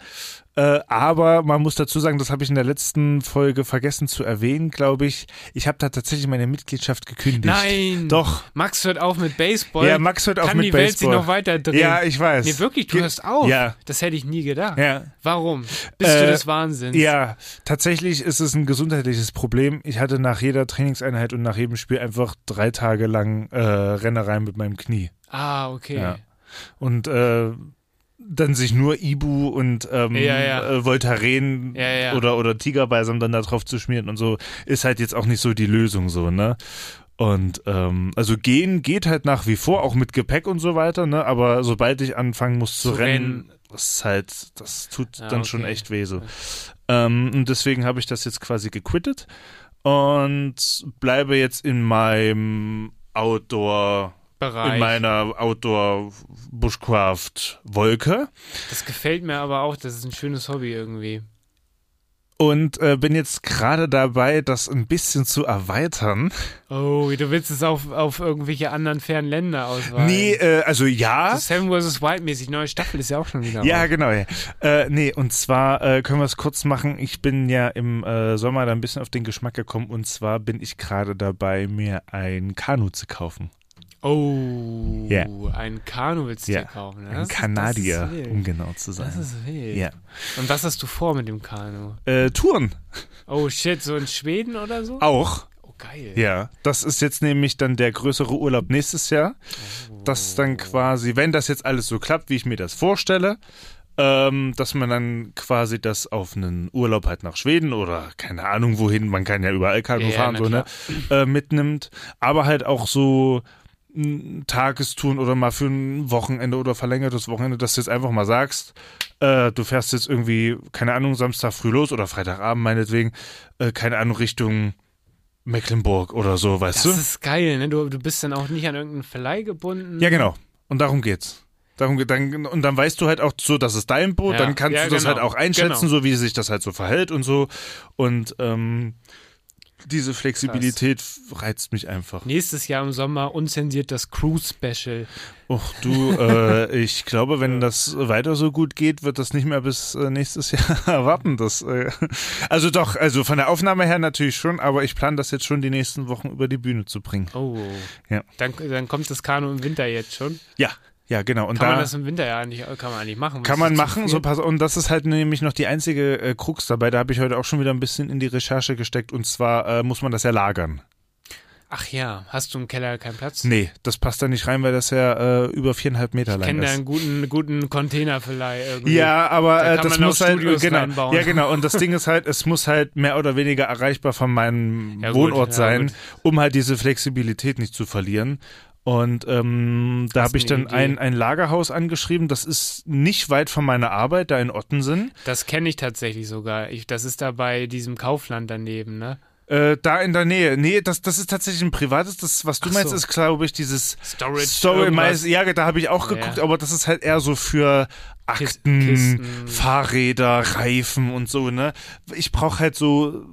äh, aber man muss dazu sagen, das habe ich in der letzten Folge vergessen zu erwähnen, glaube ich. Ich habe da tatsächlich meine Mitgliedschaft gekündigt. Nein! Doch. Max hört auf mit Baseball. Ja, Max hört auf Kann mit die Welt sich Baseball. noch weiter drehen? Ja, ich weiß. Nee, wirklich, du Ge- hörst auf? Ja. Das hätte ich nie gedacht. Ja. Warum? Bist Äh, du des Wahnsinns? Ja, tatsächlich ist es ein gesundheitliches Problem. Ich hatte nach jeder Trainingseinheit und nach jedem Spiel einfach drei Tage lang äh, Rennereien mit meinem Knie. Ah, okay. Ja. Und äh, dann sich nur Ibu und ähm, Ja, ja. Äh, Voltaren Ja, oder oder Tigerbalsam dann da drauf zu schmieren und so ist halt jetzt auch nicht so die Lösung so ne und ähm, also gehen geht halt nach wie vor auch mit Gepäck und so weiter ne aber sobald ich anfangen muss zu, Zu rennen, rennen. das ist halt das tut dann okay. schon echt weh so ähm, und deswegen habe ich das jetzt quasi gequittet und bleibe jetzt in meinem Outdoor Bereich. in meiner Outdoor Bushcraft Wolke das gefällt mir aber auch, das ist ein schönes Hobby irgendwie. und äh, bin jetzt gerade dabei, das ein bisschen zu erweitern. Oh, du willst es auf, auf irgendwelche anderen fernen Länder ausweiten. Nee, äh, also ja. Seven vs. Wild mäßig, neue Staffel ist ja auch schon wieder Ja, raus. genau. Ja. Äh, nee, und zwar äh, können wir es kurz machen. Ich bin ja im äh, Sommer da ein bisschen auf den Geschmack gekommen und zwar bin ich gerade dabei, mir ein Kanu zu kaufen. Oh, Ja. ein Kanu willst du Ja, dir kaufen. ne? Ein Kanadier, um genau zu sein. Das ist wild. Ja. Und was hast du vor mit dem Kanu? Äh, Touren Oh shit, so in Schweden oder so? auch. Oh, geil. Ja, das ist jetzt nämlich dann der größere Urlaub nächstes Jahr. Das dann quasi, wenn das jetzt alles so klappt, wie ich mir das vorstelle, ähm, dass man dann quasi das auf einen Urlaub halt nach Schweden oder keine Ahnung wohin, man kann ja überall Kanu Ja, fahren, na so, ne, äh, mitnimmt. Aber halt auch so Tagestouren oder mal für ein Wochenende oder verlängertes Wochenende, dass du jetzt einfach mal sagst, äh, du fährst jetzt irgendwie, keine Ahnung, Samstag früh los oder Freitagabend meinetwegen, äh, keine Ahnung, Richtung Mecklenburg oder so, weißt Das du? ist geil, ne? Du, du bist dann auch nicht an irgendeinen Verleih gebunden. Ja, genau. Und darum geht's. Darum, geht- dann, und dann weißt du halt auch so, das ist dein Boot, Ja, dann kannst ja, du das genau. halt auch einschätzen, Genau. so wie sich das halt so verhält und so. Und ähm, diese Flexibilität reizt mich einfach. Nächstes Jahr im Sommer unzensiert das Cruise Special. Och, du, äh, ich glaube, wenn das weiter so gut geht, wird das nicht mehr bis äh, nächstes Jahr warten. Das, äh, also doch, also von der Aufnahme her natürlich schon, aber ich plane das jetzt schon die nächsten Wochen über die Bühne zu bringen. Oh. Ja. Dann, dann kommt das Kanu im Winter jetzt schon. Ja, ja, genau. Und Kann da man das im Winter ja eigentlich, kann man eigentlich machen. Kann man ist machen, so pass und das ist halt nämlich noch die einzige äh, Krux dabei. Da habe ich heute auch schon wieder ein bisschen in die Recherche gesteckt und zwar äh, muss man das ja lagern. Ach ja, hast du im Keller keinen Platz? Nee, das passt da nicht rein, weil das ja äh, über viereinhalb Meter Ich lang kenne da ist. einen guten, guten Container-Verleih irgendwie. Ja, aber Da äh, das muss halt Studios genau, reinbauen. ja genau und das Ding ist halt, es muss halt mehr oder weniger erreichbar von meinem Ja, gut, Wohnort ja, sein, gut. um halt diese Flexibilität nicht zu verlieren. Und ähm, da habe ich dann Idee? ein, ein Lagerhaus angeschrieben. Das ist nicht weit von meiner Arbeit, da in Ottensen. Das kenne ich tatsächlich sogar. Ich, das ist da bei diesem Kaufland daneben, ne? Äh, da in der Nähe. Nee, das, das ist tatsächlich ein privates. Das, was du Ach meinst, so. ist, glaube ich, dieses Storage. Story. Ja, da habe ich auch geguckt, ja. aber das ist halt eher so für Akten, Kisten. Fahrräder, Reifen und so, ne? Ich brauche halt so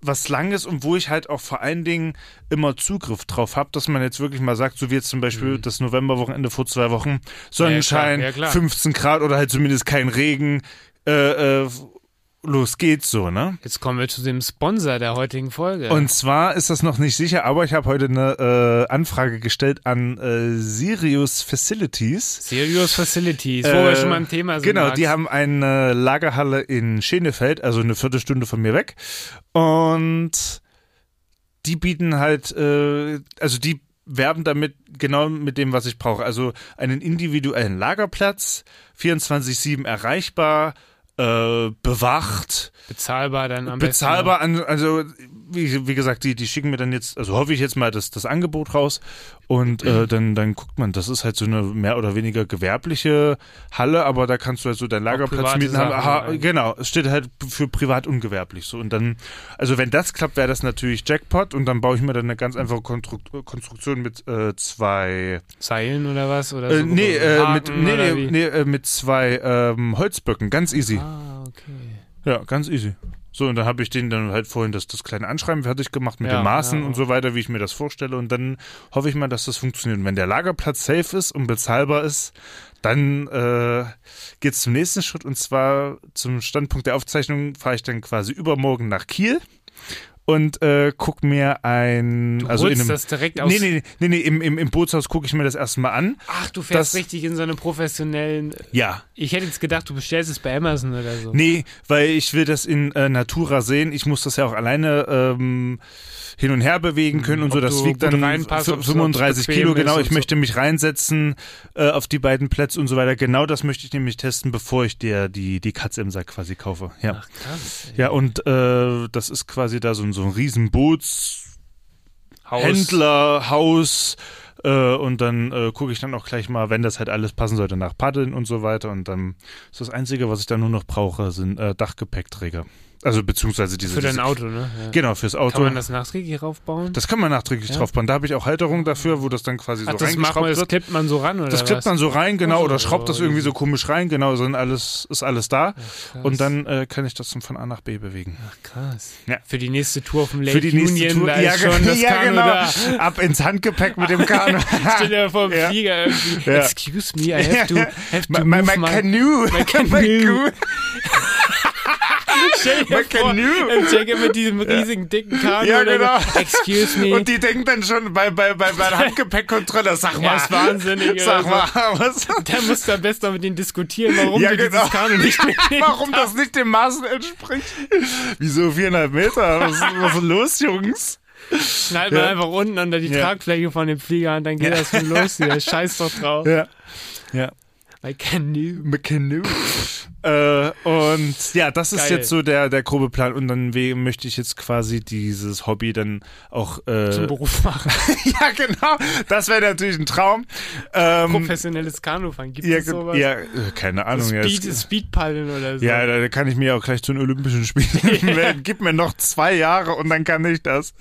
was Langes und wo ich halt auch vor allen Dingen immer Zugriff drauf habe, dass man jetzt wirklich mal sagt, so wie jetzt zum Beispiel das Novemberwochenende vor zwei Wochen, Sonnenschein, Mhm. Ja, klar. 15 Grad oder halt zumindest kein Regen, äh, äh, los geht's so, ne? Jetzt kommen wir zu dem Sponsor der heutigen Folge. Und zwar ist das noch nicht sicher, aber ich habe heute eine äh, Anfrage gestellt an äh, Sirius Facilities. Serious Facilities, wo Äh, wir schon mal im Thema sind. Genau, Max. die haben eine Lagerhalle in Schenefeld, also eine Viertelstunde von mir weg. Und die bieten halt, äh, also die werben damit genau mit dem, was ich brauche. Also einen individuellen Lagerplatz, 24-7 erreichbar, äh, bewacht, Bezahlbar dann am bezahlbar. An, also wie, wie gesagt, die, die schicken mir dann jetzt, also hoffe ich jetzt mal das, das Angebot raus und äh, dann, dann guckt man, das ist halt so eine mehr oder weniger gewerbliche Halle, aber da kannst du halt so deinen Lagerplatz mieten haben. Aha, genau, es steht halt für privat ungewerblich so und dann, also wenn das klappt, wäre das natürlich Jackpot und dann baue ich mir dann eine ganz einfache Konstrukt Konstruktion mit äh, zwei. Seilen oder was? Oder äh, so nee, äh, mit, nee, nee, nee, äh, mit zwei ähm, Holzböcken, ganz easy. Ah, okay. Ja, ganz easy. So, und dann habe ich denen dann halt vorhin das, das kleine Anschreiben fertig gemacht mit Ja, den Maßen ja. und so weiter, wie ich mir das vorstelle. Und dann hoffe ich mal, dass das funktioniert. Und wenn der Lagerplatz safe ist und bezahlbar ist, dann äh, geht es zum nächsten Schritt. Und zwar zum Standpunkt der Aufzeichnung fahre ich dann quasi übermorgen nach Kiel und äh, guck mir ein. Du also in einem, das direkt aus. Nee, nee, nee, nee, im, im, im Bootshaus gucke ich mir das erstmal an. Ach, du fährst Das- richtig in so eine professionellen. Ja, Ich hätte jetzt gedacht, du bestellst es bei Amazon oder so. Nee, weil ich will das in äh, Natura sehen. Ich muss das ja auch alleine ähm, hin und her bewegen können und so. Das wiegt dann reinpasst, f- ob's- ob's 35 bequem Kilo, genau. Ich so. möchte mich reinsetzen äh, auf die beiden Plätze und so weiter. Genau das möchte ich nämlich testen, bevor ich dir die, die Katze im Sack quasi kaufe. Ja. Ach, krass. Ja, und äh, das ist quasi da so, ein- so ein riesen Boots, Haus. Händler, Haus äh, und dann äh, gucke ich dann auch gleich mal, wenn das halt alles passen sollte, nach Paddeln und so weiter und dann ist das Einzige, was ich dann nur noch brauche, sind äh, Dachgepäckträger. Also beziehungsweise diese... Für dein diese, Auto, ne? Ja. Genau, fürs Auto. Kann man das nachträglich raufbauen? das kann man nachträglich Ja. draufbauen. Da habe ich auch Halterung dafür, wo das dann quasi Ach, so das macht man, reingeschraubt das wird. klippt man so ran, oder Das klippt was? man so rein, genau, Ach oder schraubt das ja, irgendwie so komisch rein, genau, so alles, ist alles da. Krass. Und dann äh, kann ich das dann von A nach B bewegen. Ach, krass. Ja. Für die nächste Tour auf dem Lake Für die nächste Union, Tour. ja, schon das ja Kanu genau. da. Ab ins Handgepäck mit dem Kanu. Steht ja vor Ja. Flieger irgendwie. Excuse me, I have to, have to My, my my... canoe. My canoe. Stell dir my vor, Checker mit diesem riesigen, dicken Kanu. Ja, genau. Excuse me. Und die denken dann schon bei, bei, bei, bei der Handgepäckkontrolle, sag mal. Ja, ist wahnsinnig Sag oder mal, was? Der muss da besser mit denen diskutieren, warum Ja, genau. dieses Kanu nicht Warum das nicht dem Maßen entspricht? Wieso viereinhalb Meter? Was, was ist los, Jungs? Schneid man Ja. einfach unten unter die Ja. Tragfläche von dem Flieger und dann geht das schon los hier. Scheiß doch drauf. Ja. Ja. My canoe. Canoe. Äh, und ja, das ist Geil. jetzt so der, der grobe Plan. Und dann möchte ich jetzt quasi dieses Hobby dann auch. Äh, Zum Beruf machen. ja, genau. Das wäre natürlich ein Traum. Ähm, Professionelles Kanufahren. Gibt ja, es sowas? ja, äh, keine Ahnung. ja, Speed, es- Speedpaddeln oder so. Ja, da da kann ich mir auch gleich zu den Olympischen Spielen melden. Gib mir noch zwei Jahre und dann kann ich das.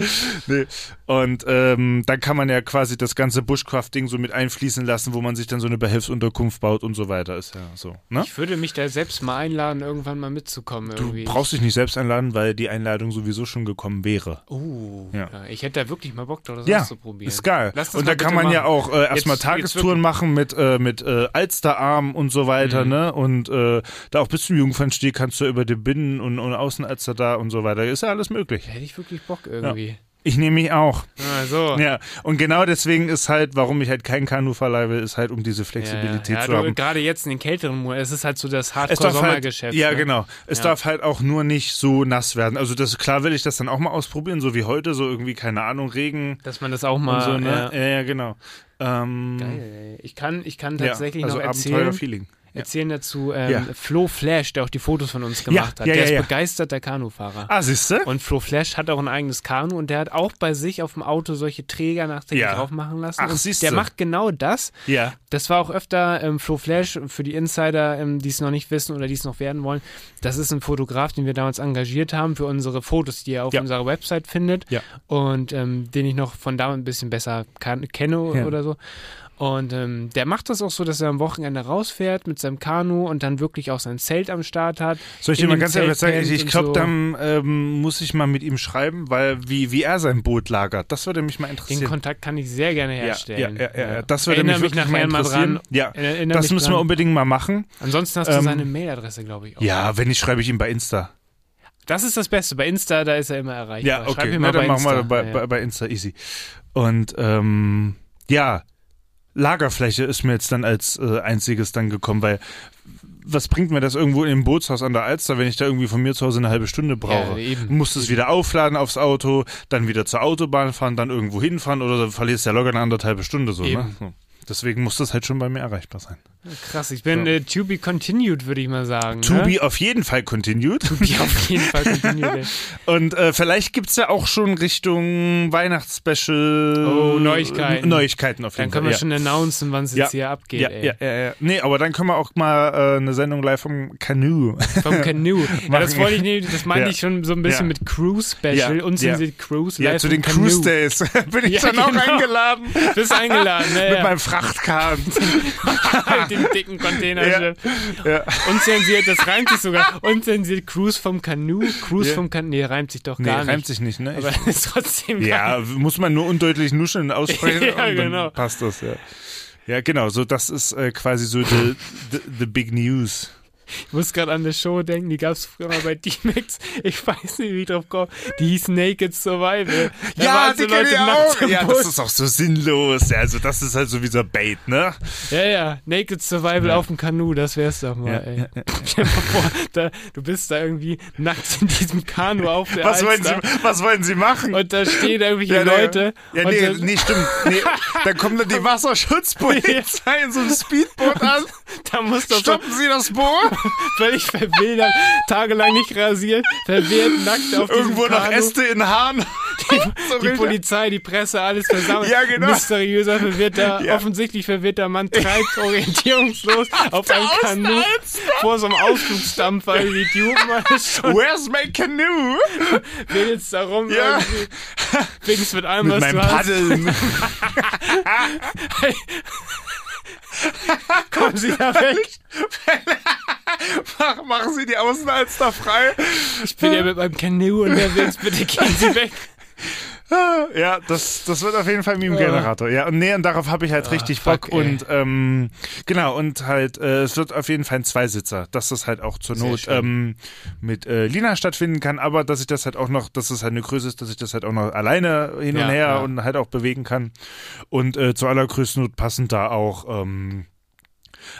Nee. Und ähm, dann kann man ja quasi das ganze Bushcraft-Ding so mit einfließen lassen, wo man sich dann so eine Behelfsunterkunft baut und so weiter. Ist ja so. Ne? Ich würde mich da selbst mal einladen, irgendwann mal mitzukommen. Du Irgendwie. brauchst dich nicht selbst einladen, weil die Einladung sowieso schon gekommen wäre. Oh, Ja. ja. ich hätte da wirklich mal Bock drauf, das Ja, auszuprobieren. ist geil. Und da kann man ja machen. auch äh, erstmal Tagestouren machen mit, äh, mit äh, Alsterarm und so weiter, Mhm. ne? Und äh, da auch bis zum Jungfernstieg kannst du über die Binnen- und, und Außenalster da und so weiter. Ist ja alles möglich. Da hätte ich wirklich Bock irgendwie. Ich nehme mich auch. Ah, so. Ja, und genau deswegen ist halt, warum ich halt kein Kanu verleihe, ist halt, um diese Flexibilität ja, zu du, haben. Gerade jetzt in den kälteren Monaten, es ist halt so das Es darf halt, Hardcore-Sommergeschäft. ja, ne? genau. Es Ja. darf halt auch nur nicht so nass werden. Also das klar will ich das dann auch mal ausprobieren, so wie heute, so irgendwie keine Ahnung Regen Dass man das auch mal. so, ne? ja. Ja, ja, genau. Ähm, Geil, ey. Ich kann, ich kann ja, tatsächlich also noch erzählen, Abenteuer-Feeling. Ja. erzählen dazu ähm, Ja. Flo Flash, der auch die Fotos von uns gemacht hat. ja, der ja, ist ja. begeisterter Kanufahrer. Ah, siehste? Und Flo Flash hat auch ein eigenes Kanu und der hat auch bei sich auf dem Auto solche Träger nachträglich Ja. drauf machen lassen. Ach, und siehste. der macht genau das. Ja. Das war auch öfter ähm, Flo Flash für die Insider, ähm, die es noch nicht wissen oder die es noch werden wollen. Das ist ein Fotograf, den wir damals engagiert haben für unsere Fotos, die ihr auf Ja. unserer Website findet. Ja. Und ähm, den ich noch von damals ein bisschen besser kann, kenne Ja. oder so. Und ähm, der macht das auch so, dass er am Wochenende rausfährt mit seinem Kanu und dann wirklich auch sein Zelt am Start hat. Soll ich dir mal ganz ehrlich sagen, ich, ich glaube, so. dann ähm, muss ich mal mit ihm schreiben, weil wie, wie er sein Boot lagert, das würde mich mal Den interessieren. Kontakt kann ich sehr gerne ja, herstellen. ja, ja, ja, das würde Erinnere mich mich wirklich mal nachher mal interessieren. dran. Ja, Erinnere das müssen wir dran. unbedingt mal machen. Ansonsten hast du Ähm, seine Mailadresse, glaube ich. Auch. Ja, wenn nicht, schreibe ich ihm bei Insta. Das ist das Beste. Bei Insta, da ist er immer erreichbar. Ja, Schreib okay, ihm na, mal dann bei machen wir bei, Ja, bei, bei Insta easy. Und ähm, ja, Lagerfläche ist mir jetzt dann als äh, einziges dann gekommen, weil was bringt mir das irgendwo im Bootshaus an der Alster, wenn ich da irgendwie von mir zu Hause eine halbe Stunde brauche? Ja, eben. Muss es wieder aufladen aufs Auto, dann wieder zur Autobahn fahren, dann irgendwo hinfahren oder du verlierst ja locker eine anderthalb Stunde so, ne? So. Deswegen muss das halt schon bei mir erreichbar sein. Krass, ich bin So. äh, to be continued, würde ich mal sagen. To ne? be auf jeden Fall continued. To be auf jeden Fall continued. ey. Und äh, vielleicht gibt's ja auch schon Richtung Weihnachtsspecial Oh, Neuigkeiten. Neuigkeiten auf jeden Dann können Fall. wir schon announcen, wann es Ja. jetzt hier abgeht. ja, ey. ja, ja, ja. Nee, aber dann können wir auch mal äh, eine Sendung live vom Canoe. Vom Canoe. ja, das wollte ich nicht, das meinte Ja. ich schon so ein bisschen Ja. mit Cruise Special, Ja. unzensiert Cruise. ja, live zu vom den. Cruise Days bin ich Ja, dann auch genau. eingeladen. Bist eingeladen, ne? Mit ja. meinem Frachtkahn. Dem dicken Container. Ja. Ja. Unzensiert, das reimt sich sogar. Unzensiert Cruise vom Canoe. Cruise Ja. vom Canoe. Nee, reimt sich doch Nee, gar reimt nicht. sich nicht, ne? Aber Ich, ist trotzdem ja, muss man nur undeutlich nuscheln aussprechen Ja, und dann genau. passt das, ja. Ja, genau, so das ist äh, quasi so the, the, the big news. Ich muss gerade an eine Show denken, die gab es früher mal bei D-Max. Ich weiß nicht, wie ich drauf komme. Die hieß Naked Survival. Da waren so kenn Leute ich im Ja, Bus. das ist auch so sinnlos. Ja, also das ist halt so wie so Bait, ne? Ja, ja, Naked Survival auf dem Kanu, das wär's doch mal, Ja, ey. ja, ja, vor, da, du bist da irgendwie nackt in diesem Kanu auf der Was wollen, Sie, was wollen Sie machen? und da stehen irgendwelche Ja. Leute Ja, nee, dann, nee, stimmt. Nee, dann kommt dann die Wasserschutzpolizei in so einem Speedboot an. da muss doch so Stoppen Sie das Boot. völlig verwildert, tagelang nicht rasiert, verwehrt, nackt auf Irgendwo noch. Äste in Haaren. So Die richtig. Polizei, die Presse, alles versammelt. Ja, genau. Mysteriöser, verwirrter, Ja. offensichtlich verwirrter Mann treibt orientierungslos auf einem Kanu vor so einem Ausflugsdampfer. Die Idioten Where's my canoe? wedelst da rum. Ja. irgendwie. Winkst mit allem, Mit was meinem du hast. Paddeln. Kommen Sie da weg. Mach- Machen Sie die Außenalster frei. Ich bin ja mit meinem Canoe unterwegs. Bitte gehen Sie weg. Ja, das, das wird auf jeden Fall Meme-Generator. Ja, und nee, und darauf habe ich halt richtig fuck, Bock. ey. Und ähm, genau, und halt, äh, es wird auf jeden Fall ein Zweisitzer, dass das halt auch zur Sehr Not ähm, mit äh, Lina stattfinden kann, aber dass ich das halt auch noch, dass es halt eine Größe ist, dass ich das halt auch noch alleine hin Ja, und her ja. und halt auch bewegen kann. Und äh, zur allergrößten Not passend da auch, ähm,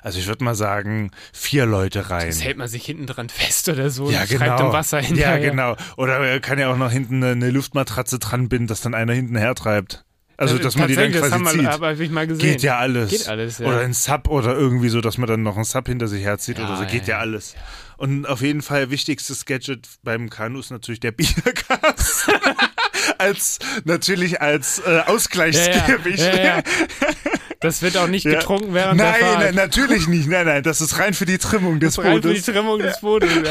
also ich würde mal sagen, vier Leute rein. Das hält man sich hinten dran fest oder so. Ja, und genau. Schreibt im Wasser hinterher. Ja, genau. Oder er kann ja auch noch hinten eine, Luftmatratze dran binden, dass dann einer hinten hertreibt. Also, dass man die dann quasi das haben wir, zieht. hab ich mal gesehen. Geht ja alles. Geht alles, ja. Oder ein Sub oder irgendwie so, dass man dann noch einen Sub hinter sich herzieht Ja, oder so. Geht ja, ja, alles. Und auf jeden Fall wichtigstes Gadget beim Kanu ist natürlich der Biergas. als, natürlich als äh, Ausgleichsgewicht. Das wird auch nicht Ja. getrunken während Nein, der Fahrt. nein, natürlich nicht. Nein, nein, das ist rein für die Trimmung des Rein für die Bootes. Trimmung des Bootes.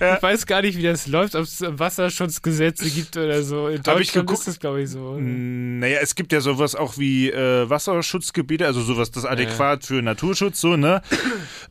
Ja. Ich weiß gar nicht, wie das läuft, ob es Wasserschutzgesetze gibt oder so. In Deutschland geguckt. ist das, glaube ich, so. Naja, es gibt ja sowas auch wie äh, Wasserschutzgebiete, also sowas das adäquat für Naturschutz, so, ne?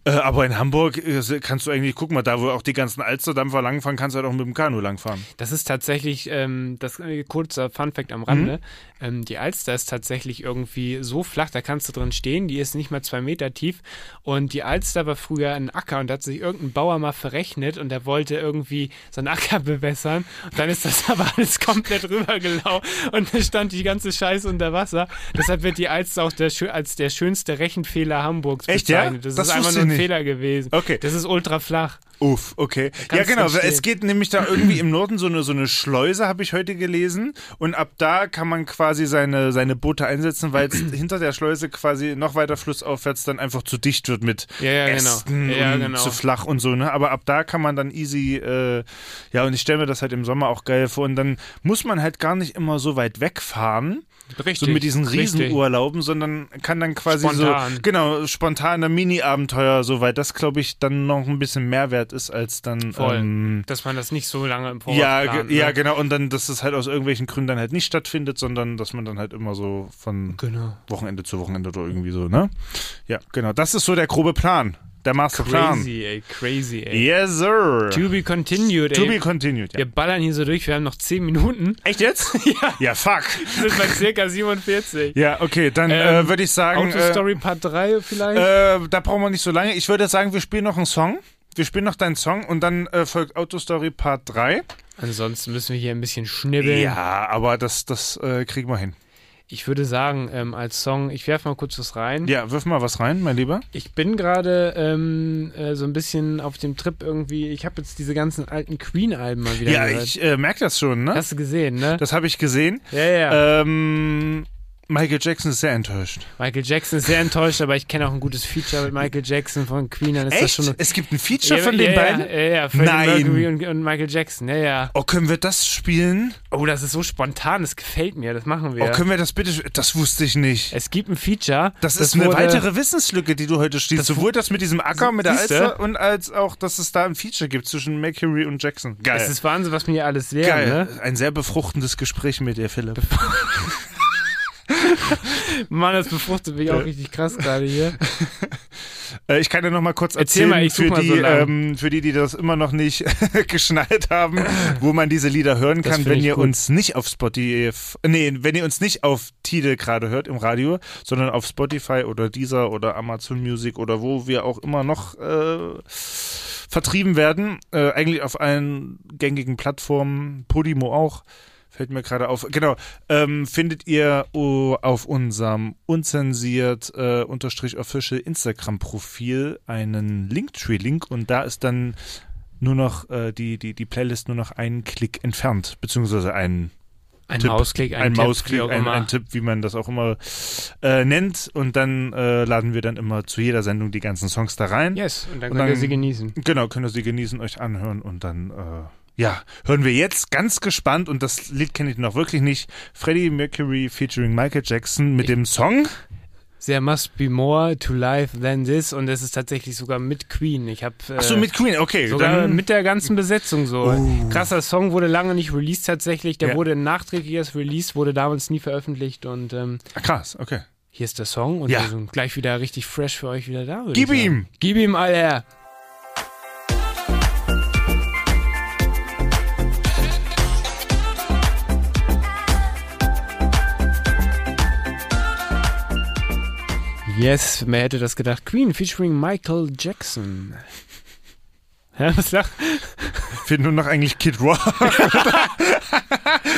äh, aber in Hamburg äh, kannst du eigentlich, guck mal, da wo auch die ganzen Alsterdampfer langfahren, kannst du halt auch mit dem Kanu langfahren. Das ist tatsächlich, ähm, das äh, kurzer Funfact am Rande. Mhm. Ähm, die Alster ist tatsächlich irgendwie so flach, da kannst du drin stehen, die ist nicht mal zwei Meter tief. Und die Alster war früher ein Acker und da hat sich irgendein Bauer mal verrechnet und der wollte irgendwie so einen Acker bewässern. Und dann ist das aber alles komplett rübergelaufen und da stand die ganze Scheiße unter Wasser. Deshalb wird die Alster auch der, als der schönste Rechenfehler Hamburgs Echt, ja? bezeichnet. Das, Das ist einfach nur ein ich nicht. Fehler gewesen. Okay. Das ist ultra flach. Uff, okay. Ja, genau. drin stehen. Es geht nämlich da irgendwie im Norden so eine, so eine Schleuse, habe ich heute gelesen. Und ab da kann man quasi seine, seine Boote einsetzen, weil es hinter der Schleuse quasi noch weiter flussaufwärts dann einfach zu dicht wird mit Ja, ja, genau. Ästen Ja, und genau. zu flach und so, ne? Aber ab da kann man dann easy, äh, ja, und ich stelle mir das halt im Sommer auch geil vor. Und dann muss man halt gar nicht immer so weit wegfahren. Richtig. So mit diesen. Riesenurlauben, sondern kann dann quasi Spontan. so, genau, spontaner Mini-Abenteuer, so weil das, glaube ich, dann noch ein bisschen Mehrwert ist als dann. Voll. Ähm, Dass man das nicht so lange im Voraus ja, plant, ja, genau. Und dann, dass es halt aus irgendwelchen Gründen dann halt nicht stattfindet, sondern dass man dann halt immer so von Genau. Wochenende zu Wochenende oder irgendwie so, ne? Ja, genau. Das ist so der grobe Plan. Der Masterplan. Crazy, ey, crazy, ey. Yes, sir. To be continued, ey. To be continued, ja. Wir ballern hier so durch, wir haben noch 10 Minuten. Echt jetzt? ja. Ja, fuck. Wir sind bei circa 47. Ja, okay, dann Ähm, äh, würde ich sagen. äh, Autostory Part 3 vielleicht? Äh, da brauchen wir nicht so lange. Ich würde sagen, wir spielen noch einen Song. Wir spielen noch deinen Song und dann äh, folgt Autostory Part 3. Ansonsten müssen wir hier ein bisschen schnibbeln. Ja, aber das, das äh, kriegen wir hin. Ich würde sagen, ähm, als Song, ich werfe mal kurz was rein. Ja, wirf mal was rein, mein Lieber. Ich bin gerade ähm, äh, so ein bisschen auf dem Trip irgendwie. Ich habe jetzt diese ganzen alten Queen-Alben mal wieder Ja, gehört. ich äh, merke das schon, ne? Hast du gesehen, ne? Das habe ich gesehen. ja, ja. Ähm, Michael Jackson ist sehr enttäuscht. Michael Jackson ist sehr enttäuscht, aber ich kenne auch ein gutes Feature mit Michael Jackson von Queen. Dann ist das Echt? schon Es gibt ein Feature ja, von ja, den ja, beiden? Ja, ja, Freddie Nein. Mercury und, und Michael Jackson. Ja, ja. Oh, können wir das spielen? Oh, das ist so spontan. Das gefällt mir. Das machen wir. Oh, können wir das bitte? Das wusste ich nicht. es gibt ein Feature. Das, ist eine wurde- weitere Wissenslücke, die du heute schließt. Das- Sowohl das mit diesem Acker, mit der? Alster und als auch, dass es da ein Feature gibt zwischen Mercury und Jackson. Geil. Es ist Wahnsinn, was mir hier alles lernen. Geil. Ne? Ein sehr befruchtendes Gespräch mit dir, Philipp. Mann, das befruchtet mich auch richtig krass gerade hier. Äh, ich kann dir noch mal kurz Erzähl erzählen, mal, ich such für, mal die, so ähm, für die, die das immer noch nicht geschnallt haben, wo man diese Lieder hören kann, wenn ihr gut. uns nicht auf Spotify, nee, wenn ihr uns nicht auf Tide gerade hört im Radio, sondern auf Spotify oder Deezer oder Amazon Music oder wo wir auch immer noch äh, vertrieben werden, äh, eigentlich auf allen gängigen Plattformen, Podimo auch, fällt mir gerade auf. Genau, ähm, findet ihr oh, auf unserem unzensiert äh, unterstrich official Instagram-Profil einen Linktree-Link und da ist dann nur noch äh, die, die, die Playlist nur noch einen Klick entfernt, beziehungsweise ein, Ein Tipp, Mausklick, ein, ein Tipp, Mausklick, ein, ein Tipp, wie man das auch immer äh, nennt und dann äh, laden wir dann immer zu jeder Sendung die ganzen Songs da rein. Yes, und dann Und könnt ihr dann- sie genießen. Genau, könnt ihr sie genießen, euch anhören und dann, äh, ja, hören wir jetzt ganz gespannt und das Lied kenne ich noch wirklich nicht. Freddie Mercury featuring Michael Jackson mit dem Song. There must be more to life than this und es ist tatsächlich sogar mit Queen. Ich habe äh, Achso, mit Queen, okay. sogar dann, mit der ganzen Besetzung so. Oh. Krasser Song wurde lange nicht released tatsächlich. Der Ja. wurde nachträglich erst released, wurde damals nie veröffentlicht und ähm, Ah, krass, okay. hier ist der Song und Ja. wir sind gleich wieder richtig fresh für euch wieder da. Gib ihm! Gib ihm, Alter! Yes, wer hätte das gedacht? Queen featuring Michael Jackson. Ja, was sagt? Fehlt nur noch eigentlich Kid Rock.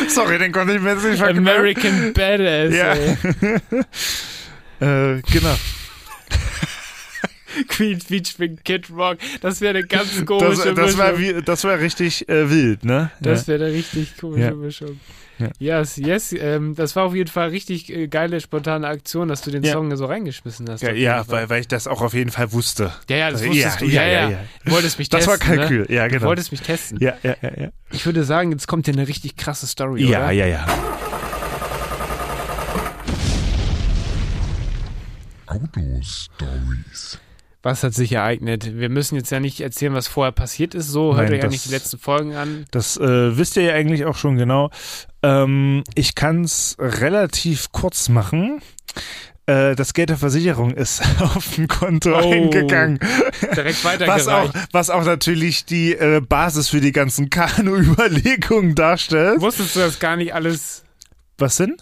Sorry, den konnte ich mir jetzt nicht verkneifen. American Badass. Ja. Äh, genau. Queen featuring Kid Rock. Das wäre eine ganz Das, komische das, war, Mischung. wie, das war richtig äh, wild, ne? Das wäre eine richtig komische Ja. Mischung. Ja. Yes, yes. Ähm, das war auf jeden Fall richtig äh, geile, spontane Aktion, dass du den Ja. Song so reingeschmissen hast. ja, ja weil, weil ich das auch auf jeden Fall wusste. ja, ja, das Ja, wusstest du. ja, Ja, ja. ja, ja. Du wolltest mich Das war testen. Kalkül, Ne? ja, Du genau. wolltest mich testen. Ja, ja, ja, ja. Ich würde sagen, jetzt kommt hier eine richtig krasse Story, Ja, oder? ja, ja. Auto-Stories. Was hat sich ereignet? Wir müssen jetzt ja nicht erzählen, was vorher passiert ist. So, hört Nein, euch ja nicht die letzten Folgen an. Das äh, wisst ihr ja eigentlich auch schon genau. Ähm, ich kann es relativ kurz machen. Äh, das Geld der Versicherung ist auf dem Konto Oh, eingegangen. Direkt Was weitergereicht. auch, was auch natürlich die äh, Basis für die ganzen Kanu-Überlegungen darstellt. Wusstest du das gar nicht alles Was denn?